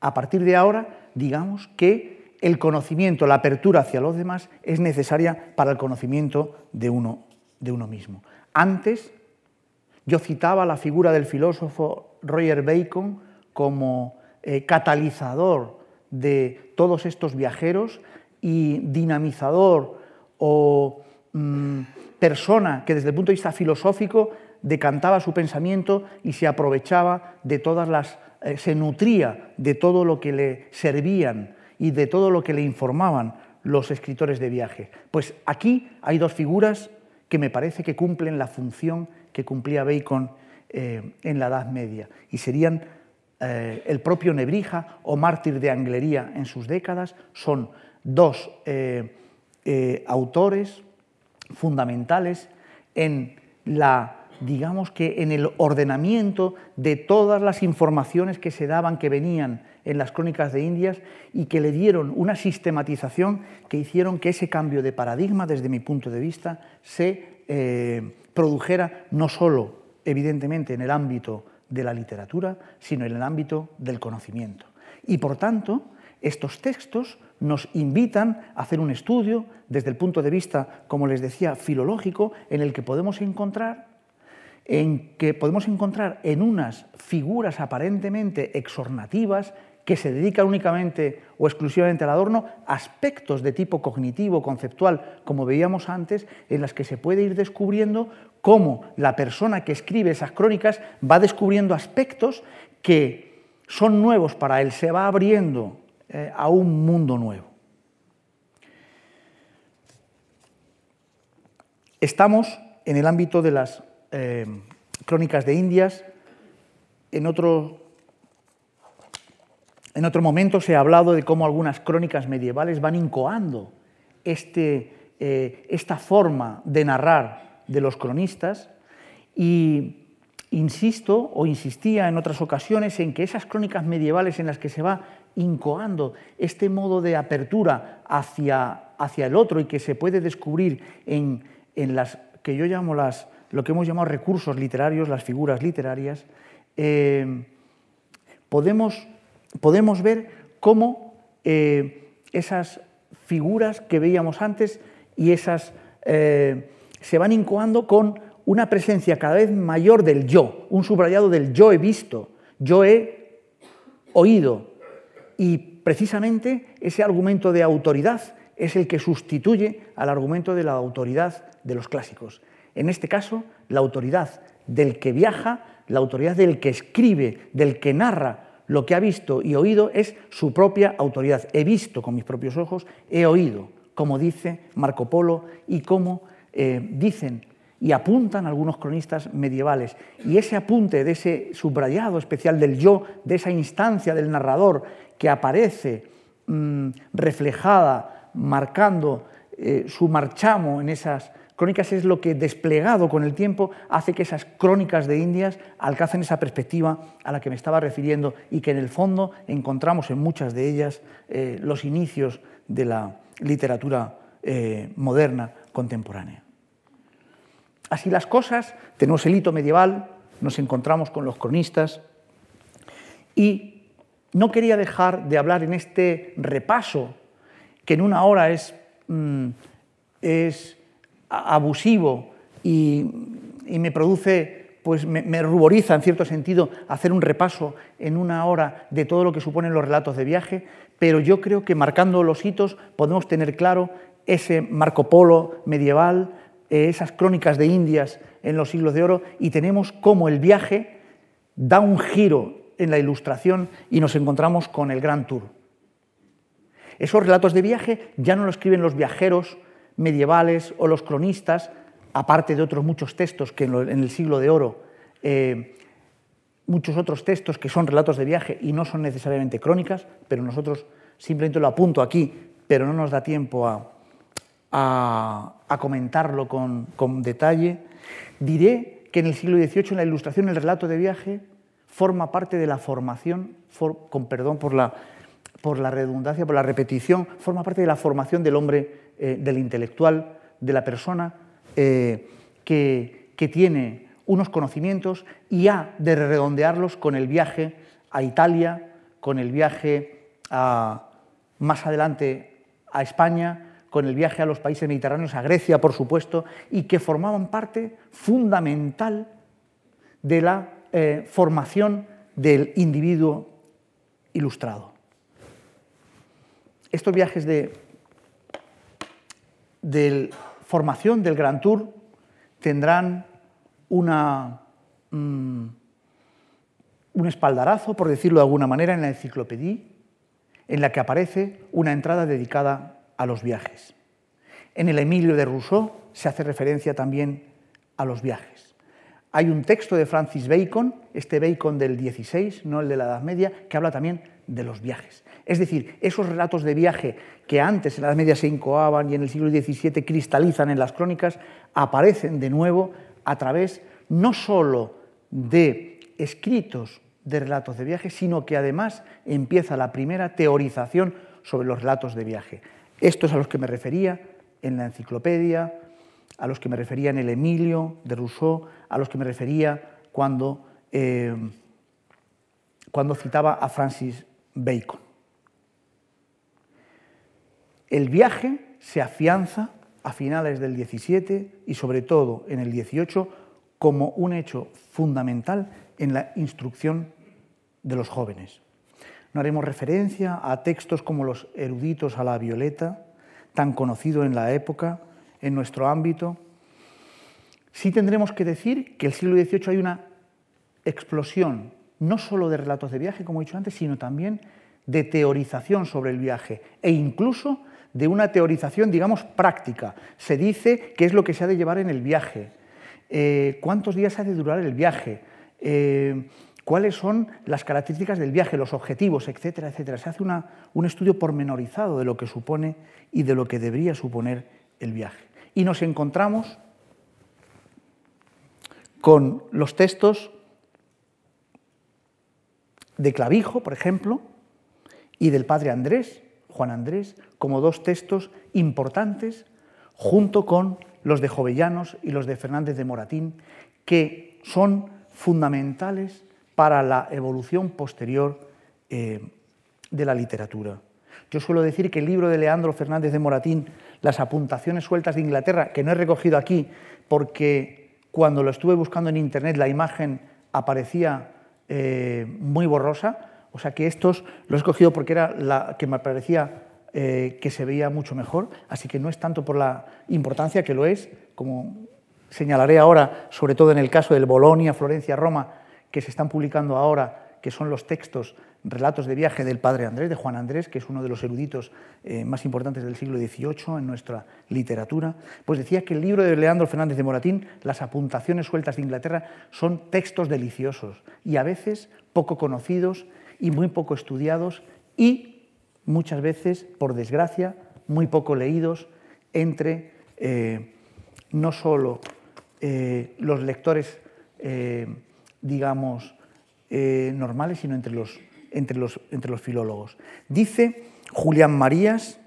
A partir de ahora, digamos que el conocimiento, la apertura hacia los demás es necesaria para el conocimiento de uno, de uno mismo. Antes, yo citaba la figura del filósofo Roger Bacon como eh, catalizador de todos estos viajeros y dinamizador o mm, persona que desde el punto de vista filosófico decantaba su pensamiento y se aprovechaba de todas las, eh, se nutría de todo lo que le servían y de todo lo que le informaban los escritores de viaje. Pues aquí hay dos figuras que me parece que cumplen la función que cumplía Bacon eh, en la Edad Media y serían eh, el propio Nebrija o Mártir de Anglería en sus décadas, son dos eh, eh, autores fundamentales en la digamos que en el ordenamiento de todas las informaciones que se daban, que venían en las crónicas de Indias y que le dieron una sistematización que hicieron que ese cambio de paradigma, desde mi punto de vista, se produjera no solo, evidentemente, en el ámbito de la literatura, sino en el ámbito del conocimiento. Y por tanto, estos textos nos invitan a hacer un estudio desde el punto de vista, como les decía, filológico, en el que podemos encontrar en que podemos encontrar en unas figuras aparentemente exornativas que se dedican únicamente o exclusivamente al adorno, aspectos de tipo cognitivo, conceptual, como veíamos antes, en las que se puede ir descubriendo cómo la persona que escribe esas crónicas va descubriendo aspectos que son nuevos para él, se va abriendo eh, a un mundo nuevo. Estamos en el ámbito de las eh, crónicas de Indias, en otro en otro momento se ha hablado de cómo algunas crónicas medievales van incoando este, eh, esta forma de narrar de los cronistas y insisto o insistía en otras ocasiones en que esas crónicas medievales en las que se va incoando este modo de apertura hacia, hacia el otro y que se puede descubrir en, las que yo llamo las, lo que hemos llamado recursos literarios, las figuras literarias, eh, podemos podemos ver cómo eh, esas figuras que veíamos antes y esas eh, se van incoando con una presencia cada vez mayor del yo, un subrayado del yo he visto, yo he oído. Y precisamente ese argumento de autoridad es el que sustituye al argumento de la autoridad de los clásicos. En este caso, la autoridad del que viaja, la autoridad del que escribe, del que narra, lo que ha visto y oído es su propia autoridad. He visto con mis propios ojos, he oído, como dice Marco Polo y como eh, dicen y apuntan algunos cronistas medievales. Y ese apunte de ese subrayado especial del yo, de esa instancia del narrador que aparece mm, reflejada, marcando eh, su marchamo en esas Crónicas es lo que, desplegado con el tiempo, hace que esas crónicas de Indias alcancen esa perspectiva a la que me estaba refiriendo y que en el fondo encontramos en muchas de ellas eh, los inicios de la literatura moderna contemporánea. Así las cosas, tenemos el hito medieval, nos encontramos con los cronistas. Y no quería dejar de hablar en este repaso, que en una hora es, mm, es abusivo y, me produce, pues me, ruboriza en cierto sentido hacer un repaso en una hora de todo lo que suponen los relatos de viaje, pero yo creo que marcando los hitos podemos tener claro ese Marco Polo medieval, esas crónicas de Indias en los siglos de oro y tenemos cómo el viaje da un giro en la ilustración y nos encontramos con el Gran Tour. Esos relatos de viaje ya no lo escriben los viajeros medievales o los cronistas, aparte de otros muchos textos que en el siglo de oro, eh, muchos otros textos que son relatos de viaje y no son necesariamente crónicas, pero nosotros simplemente lo apunto aquí, pero no nos da tiempo a, comentarlo con, detalle. Diré que en el siglo XVIII, en la ilustración, el relato de viaje forma parte de la formación, con perdón por la, por la redundancia, por la repetición, forma parte de la formación del hombre eh, del intelectual, de la persona eh, que, tiene unos conocimientos y ha de redondearlos con el viaje a Italia, con el viaje más adelante a España, con el viaje a los países mediterráneos, a Grecia, por supuesto, y que formaban parte fundamental de la eh, formación del individuo ilustrado. Estos viajes de formación del Grand Tour tendrán una, mm, un espaldarazo, por decirlo de alguna manera, en la enciclopedia, en la que aparece una entrada dedicada a los viajes. En el Emilio de Rousseau se hace referencia también a los viajes. Hay un texto de Francis Bacon, este Bacon del 16, no el de la Edad Media, que habla también de los viajes. Es decir, esos relatos de viaje que antes en la Edad Media se incoaban y en el siglo XVII cristalizan en las crónicas, aparecen de nuevo a través no sólo de escritos de relatos de viaje, sino que además empieza la primera teorización sobre los relatos de viaje. Estos a los que me refería en la enciclopedia, a los que me refería en el Emilio de Rousseau, a los que me refería cuando, eh, cuando citaba a Francis Bacon. El viaje se afianza a finales del 17 y sobre todo en el 18 como un hecho fundamental en la instrucción de los jóvenes. No haremos referencia a textos como los eruditos a la violeta, tan conocido en la época, en nuestro ámbito. Sí tendremos que decir que el siglo XVIII hay una explosión, no solo de relatos de viaje, como he dicho antes, sino también de teorización sobre el viaje e incluso de una teorización, digamos, práctica. Se dice qué es lo que se ha de llevar en el viaje, eh, cuántos días ha de durar el viaje, eh, cuáles son las características del viaje, los objetivos, etcétera, etcétera. Se hace un estudio pormenorizado de lo que supone y de lo que debería suponer el viaje. Y nos encontramos con los textos de Clavijo, por ejemplo, y del padre Andrés, Juan Andrés, como dos textos importantes, junto con los de Jovellanos y los de Fernández de Moratín, que son fundamentales para la evolución posterior eh, de la literatura. Yo suelo decir que el libro de Leandro Fernández de Moratín, Las apuntaciones sueltas de Inglaterra, que no he recogido aquí porque cuando lo estuve buscando en Internet la imagen aparecía eh, muy borrosa, o sea que estos los he escogido porque era la que me parecía eh, que se veía mucho mejor, así que no es tanto por la importancia que lo es, como señalaré ahora, sobre todo en el caso del Bolonia, Florencia, Roma, que se están publicando ahora, que son los textos, relatos de viaje del padre Andrés, de Juan Andrés, que es uno de los eruditos eh, más importantes del siglo XVIII en nuestra literatura, pues decía que el libro de Leandro Fernández de Moratín, Las apuntaciones sueltas de Inglaterra, son textos deliciosos y a veces poco conocidos y muy poco estudiados y muchas veces, por desgracia, muy poco leídos entre eh, no solo eh, los lectores, digamos, normales, sino entre los, entre, los, entre los filólogos. Dice Julián Marías,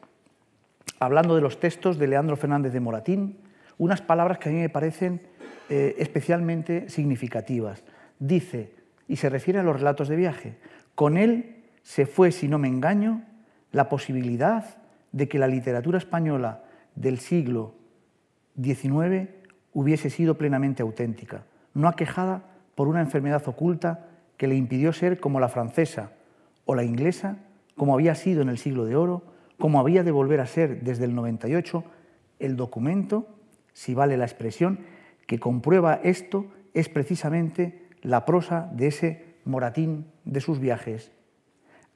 hablando de los textos de Leandro Fernández de Moratín, unas palabras que a mí me parecen especialmente significativas. Dice, y se refiere a los relatos de viaje, con él se fue, si no me engaño, la posibilidad de que la literatura española del siglo XIX hubiese sido plenamente auténtica, no aquejada por una enfermedad oculta que le impidió ser como la francesa o la inglesa, como había sido en el siglo de oro, como había de volver a ser desde el 98, el documento, si vale la expresión, que comprueba esto es precisamente la prosa de ese Moratín de sus viajes.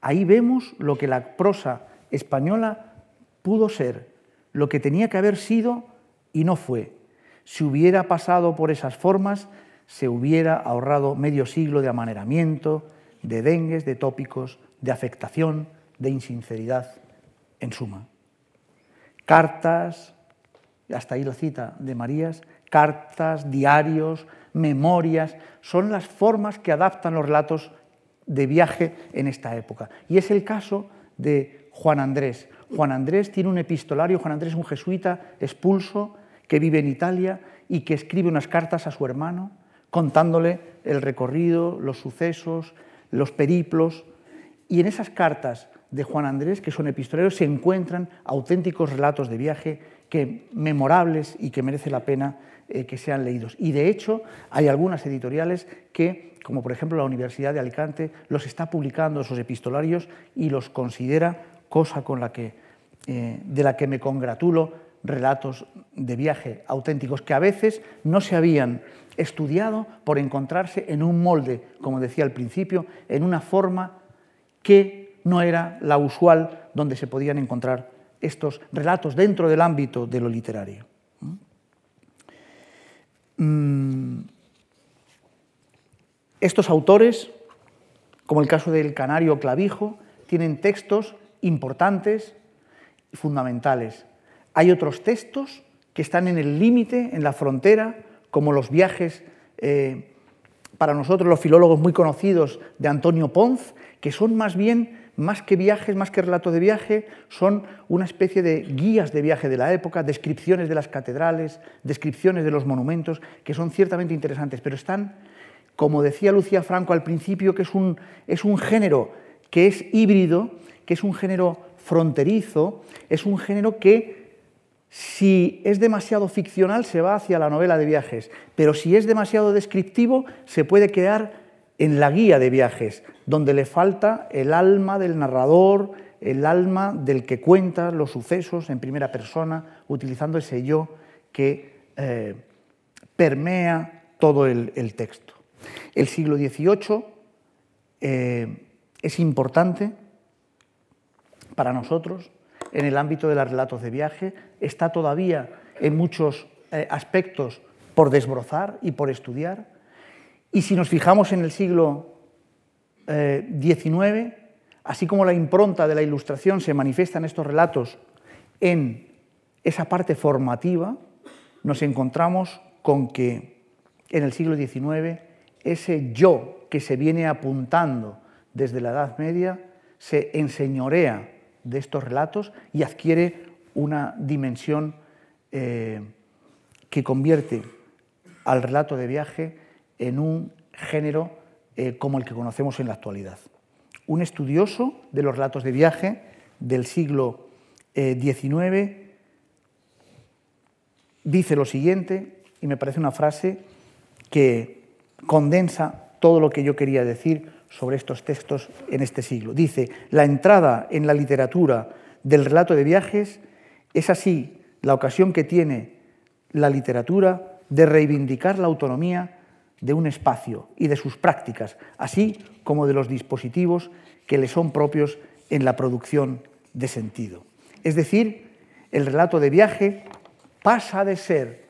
Ahí vemos lo que la prosa española pudo ser, lo que tenía que haber sido y no fue. Si hubiera pasado por esas formas, se hubiera ahorrado medio siglo de amaneramiento, de dengues, de tópicos, de afectación, de insinceridad, en suma. Cartas, hasta ahí la cita de Marías, cartas, diarios, memorias, son las formas que adaptan los relatos de viaje en esta época. Y es el caso de Juan Andrés. Juan Andrés tiene un epistolario, Juan Andrés es un jesuita expulso que vive en Italia y que escribe unas cartas a su hermano contándole el recorrido, los sucesos, los periplos. Y en esas cartas de Juan Andrés, que son epistolarios, se encuentran auténticos relatos de viaje que memorables y que merece la pena eh, que sean leídos. Y de hecho hay algunas editoriales que, como por ejemplo la Universidad de Alicante, los está publicando esos epistolarios y los considera cosa con la que, eh, de la que me congratulo, relatos de viaje auténticos que a veces no se habían estudiado por encontrarse en un molde, como decía al principio, en una forma que no era la usual donde se podían encontrar estos relatos dentro del ámbito de lo literario. Mm, estos autores, como el caso del canario Clavijo, tienen textos importantes y fundamentales. Hay otros textos que están en el límite, en la frontera, como los viajes eh, para nosotros los filólogos muy conocidos de Antonio Ponz, que son más bien, más que viajes, más que relatos de viaje, son una especie de guías de viaje de la época, descripciones de las catedrales, descripciones de los monumentos, que son ciertamente interesantes, pero están, como decía Lucía Franco al principio, que es un, es un género que es híbrido, que es un género fronterizo, es un género que si es demasiado ficcional se va hacia la novela de viajes, pero si es demasiado descriptivo se puede quedar en la guía de viajes, donde le falta el alma del narrador, el alma del que cuenta los sucesos en primera persona, utilizando ese yo que eh, permea todo el, texto. El siglo XVIII eh, es importante para nosotros en el ámbito de los relatos de viaje, está todavía en muchos eh, aspectos por desbrozar y por estudiar. Y si nos fijamos en el siglo XIX, eh, así como la impronta de la ilustración se manifiesta en estos relatos en esa parte formativa, nos encontramos con que en el siglo XIX ese yo que se viene apuntando desde la Edad Media se enseñorea de estos relatos y adquiere una dimensión eh, que convierte al relato de viaje en un género eh, como el que conocemos en la actualidad. Un estudioso de los relatos de viaje del siglo XIX eh, dice lo siguiente, y me parece una frase que condensa todo lo que yo quería decir sobre estos textos en este siglo. Dice, la entrada en la literatura del relato de viajes es así la ocasión que tiene la literatura de reivindicar la autonomía de un espacio y de sus prácticas, así como de los dispositivos que le son propios en la producción de sentido. Es decir, el relato de viaje pasa de ser,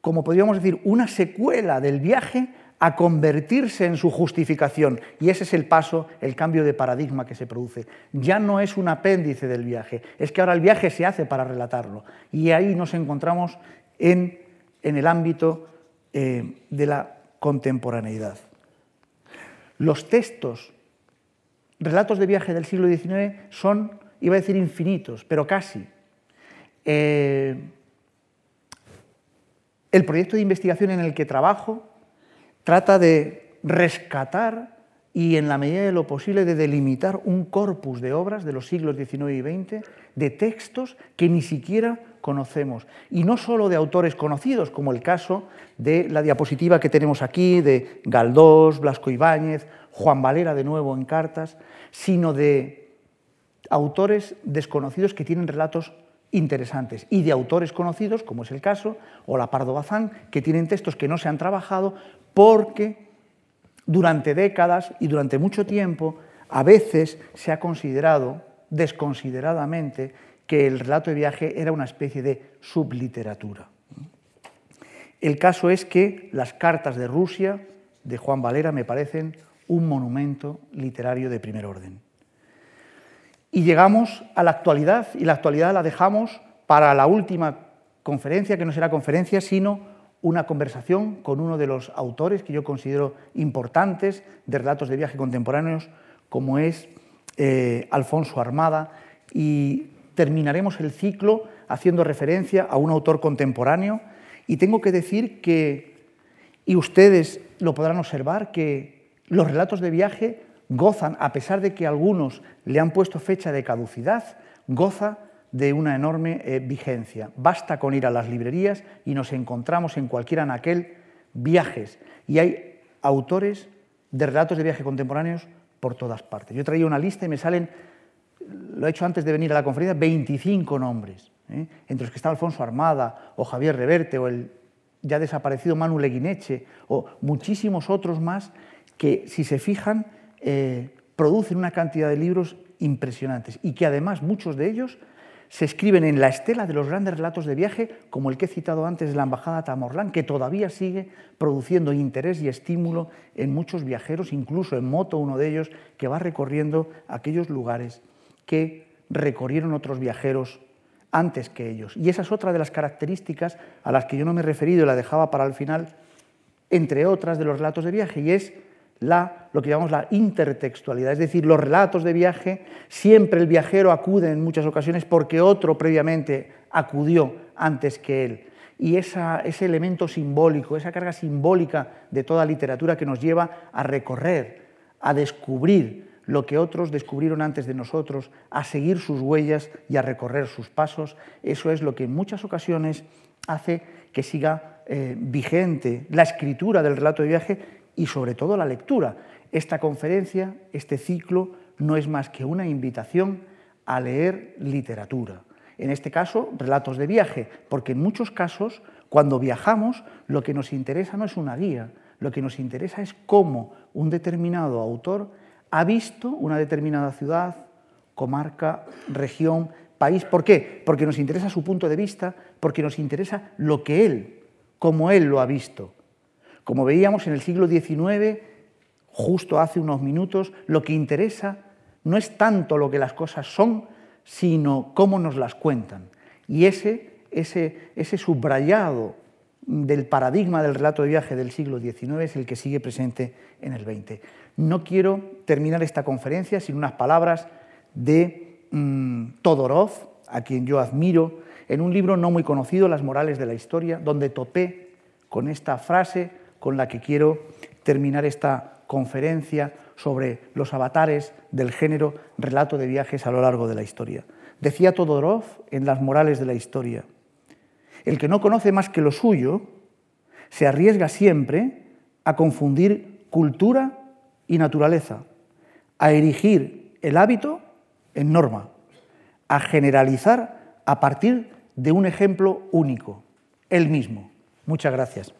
como podríamos decir, una secuela del viaje a convertirse en su justificación. Y ese es el paso, el cambio de paradigma que se produce. Ya no es un apéndice del viaje, es que ahora el viaje se hace para relatarlo. Y ahí nos encontramos en, el ámbito eh, de la contemporaneidad. Los textos, relatos de viaje del siglo XIX son, iba a decir infinitos, pero casi. Eh, el proyecto de investigación en el que trabajo trata de rescatar y en la medida de lo posible de delimitar un corpus de obras de los siglos XIX y XX, de textos que ni siquiera conocemos. Y no solo de autores conocidos, como el caso de la diapositiva que tenemos aquí, de Galdós, Blasco Ibáñez, Juan Valera de nuevo en cartas, sino de autores desconocidos que tienen relatos interesantes y de autores conocidos, como es el caso, o la Pardo Bazán, que tienen textos que no se han trabajado porque durante décadas y durante mucho tiempo a veces se ha considerado desconsideradamente que el relato de viaje era una especie de subliteratura. El caso es que las cartas de Rusia de Juan Valera me parecen un monumento literario de primer orden. Y llegamos a la actualidad, y la actualidad la dejamos para la última conferencia, que no será conferencia, sino una conversación con uno de los autores que yo considero importantes de relatos de viaje contemporáneos, como es eh, Alfonso Armada, y terminaremos el ciclo haciendo referencia a un autor contemporáneo. Y tengo que decir que, y ustedes lo podrán observar, que los relatos de viaje gozan, a pesar de que algunos le han puesto fecha de caducidad, goza de una enorme eh, vigencia. Basta con ir a las librerías y nos encontramos en cualquier anaquel viajes. Y hay autores de relatos de viaje contemporáneos por todas partes. Yo traía una lista y me salen, lo he hecho antes de venir a la conferencia, 25 nombres, ¿eh? entre los que está Alfonso Armada o Javier Reverte o el ya desaparecido Manu Leguineche o muchísimos otros más que, si se fijan, eh, producen una cantidad de libros impresionantes y que además muchos de ellos se escriben en la estela de los grandes relatos de viaje, como el que he citado antes de la Embajada Tamorlán, que todavía sigue produciendo interés y estímulo en muchos viajeros, incluso en moto uno de ellos, que va recorriendo aquellos lugares que recorrieron otros viajeros antes que ellos. Y esa es otra de las características a las que yo no me he referido y la dejaba para el final, entre otras, de los relatos de viaje, y es la, lo que llamamos la intertextualidad, es decir, los relatos de viaje, siempre el viajero acude en muchas ocasiones porque otro previamente acudió antes que él. Y ese elemento simbólico, esa carga simbólica de toda literatura que nos lleva a recorrer, a descubrir lo que otros descubrieron antes de nosotros, a seguir sus huellas y a recorrer sus pasos, eso es lo que en muchas ocasiones hace que siga eh, vigente la escritura del relato de viaje y sobre todo la lectura. Esta conferencia, este ciclo, no es más que una invitación a leer literatura. En este caso, relatos de viaje, porque en muchos casos, cuando viajamos, lo que nos interesa no es una guía, lo que nos interesa es cómo un determinado autor ha visto una determinada ciudad, comarca, región, país. ¿Por qué? Porque nos interesa su punto de vista, porque nos interesa lo que él, como él lo ha visto. Como veíamos en el siglo XIX, justo hace unos minutos, lo que interesa no es tanto lo que las cosas son, sino cómo nos las cuentan. Y ese, ese, ese subrayado del paradigma del relato de viaje del siglo XIX es el que sigue presente en el XX. No quiero terminar esta conferencia sin unas palabras de mm, Todorov, a quien yo admiro, en un libro no muy conocido, Las morales de la historia, donde topé con esta frase con la que quiero terminar esta conferencia sobre los avatares del género relato de viajes a lo largo de la historia. Decía Todorov en Las morales de la historia, el que no conoce más que lo suyo se arriesga siempre a confundir cultura y naturaleza, a erigir el hábito en norma, a generalizar a partir de un ejemplo único, él mismo. Muchas gracias.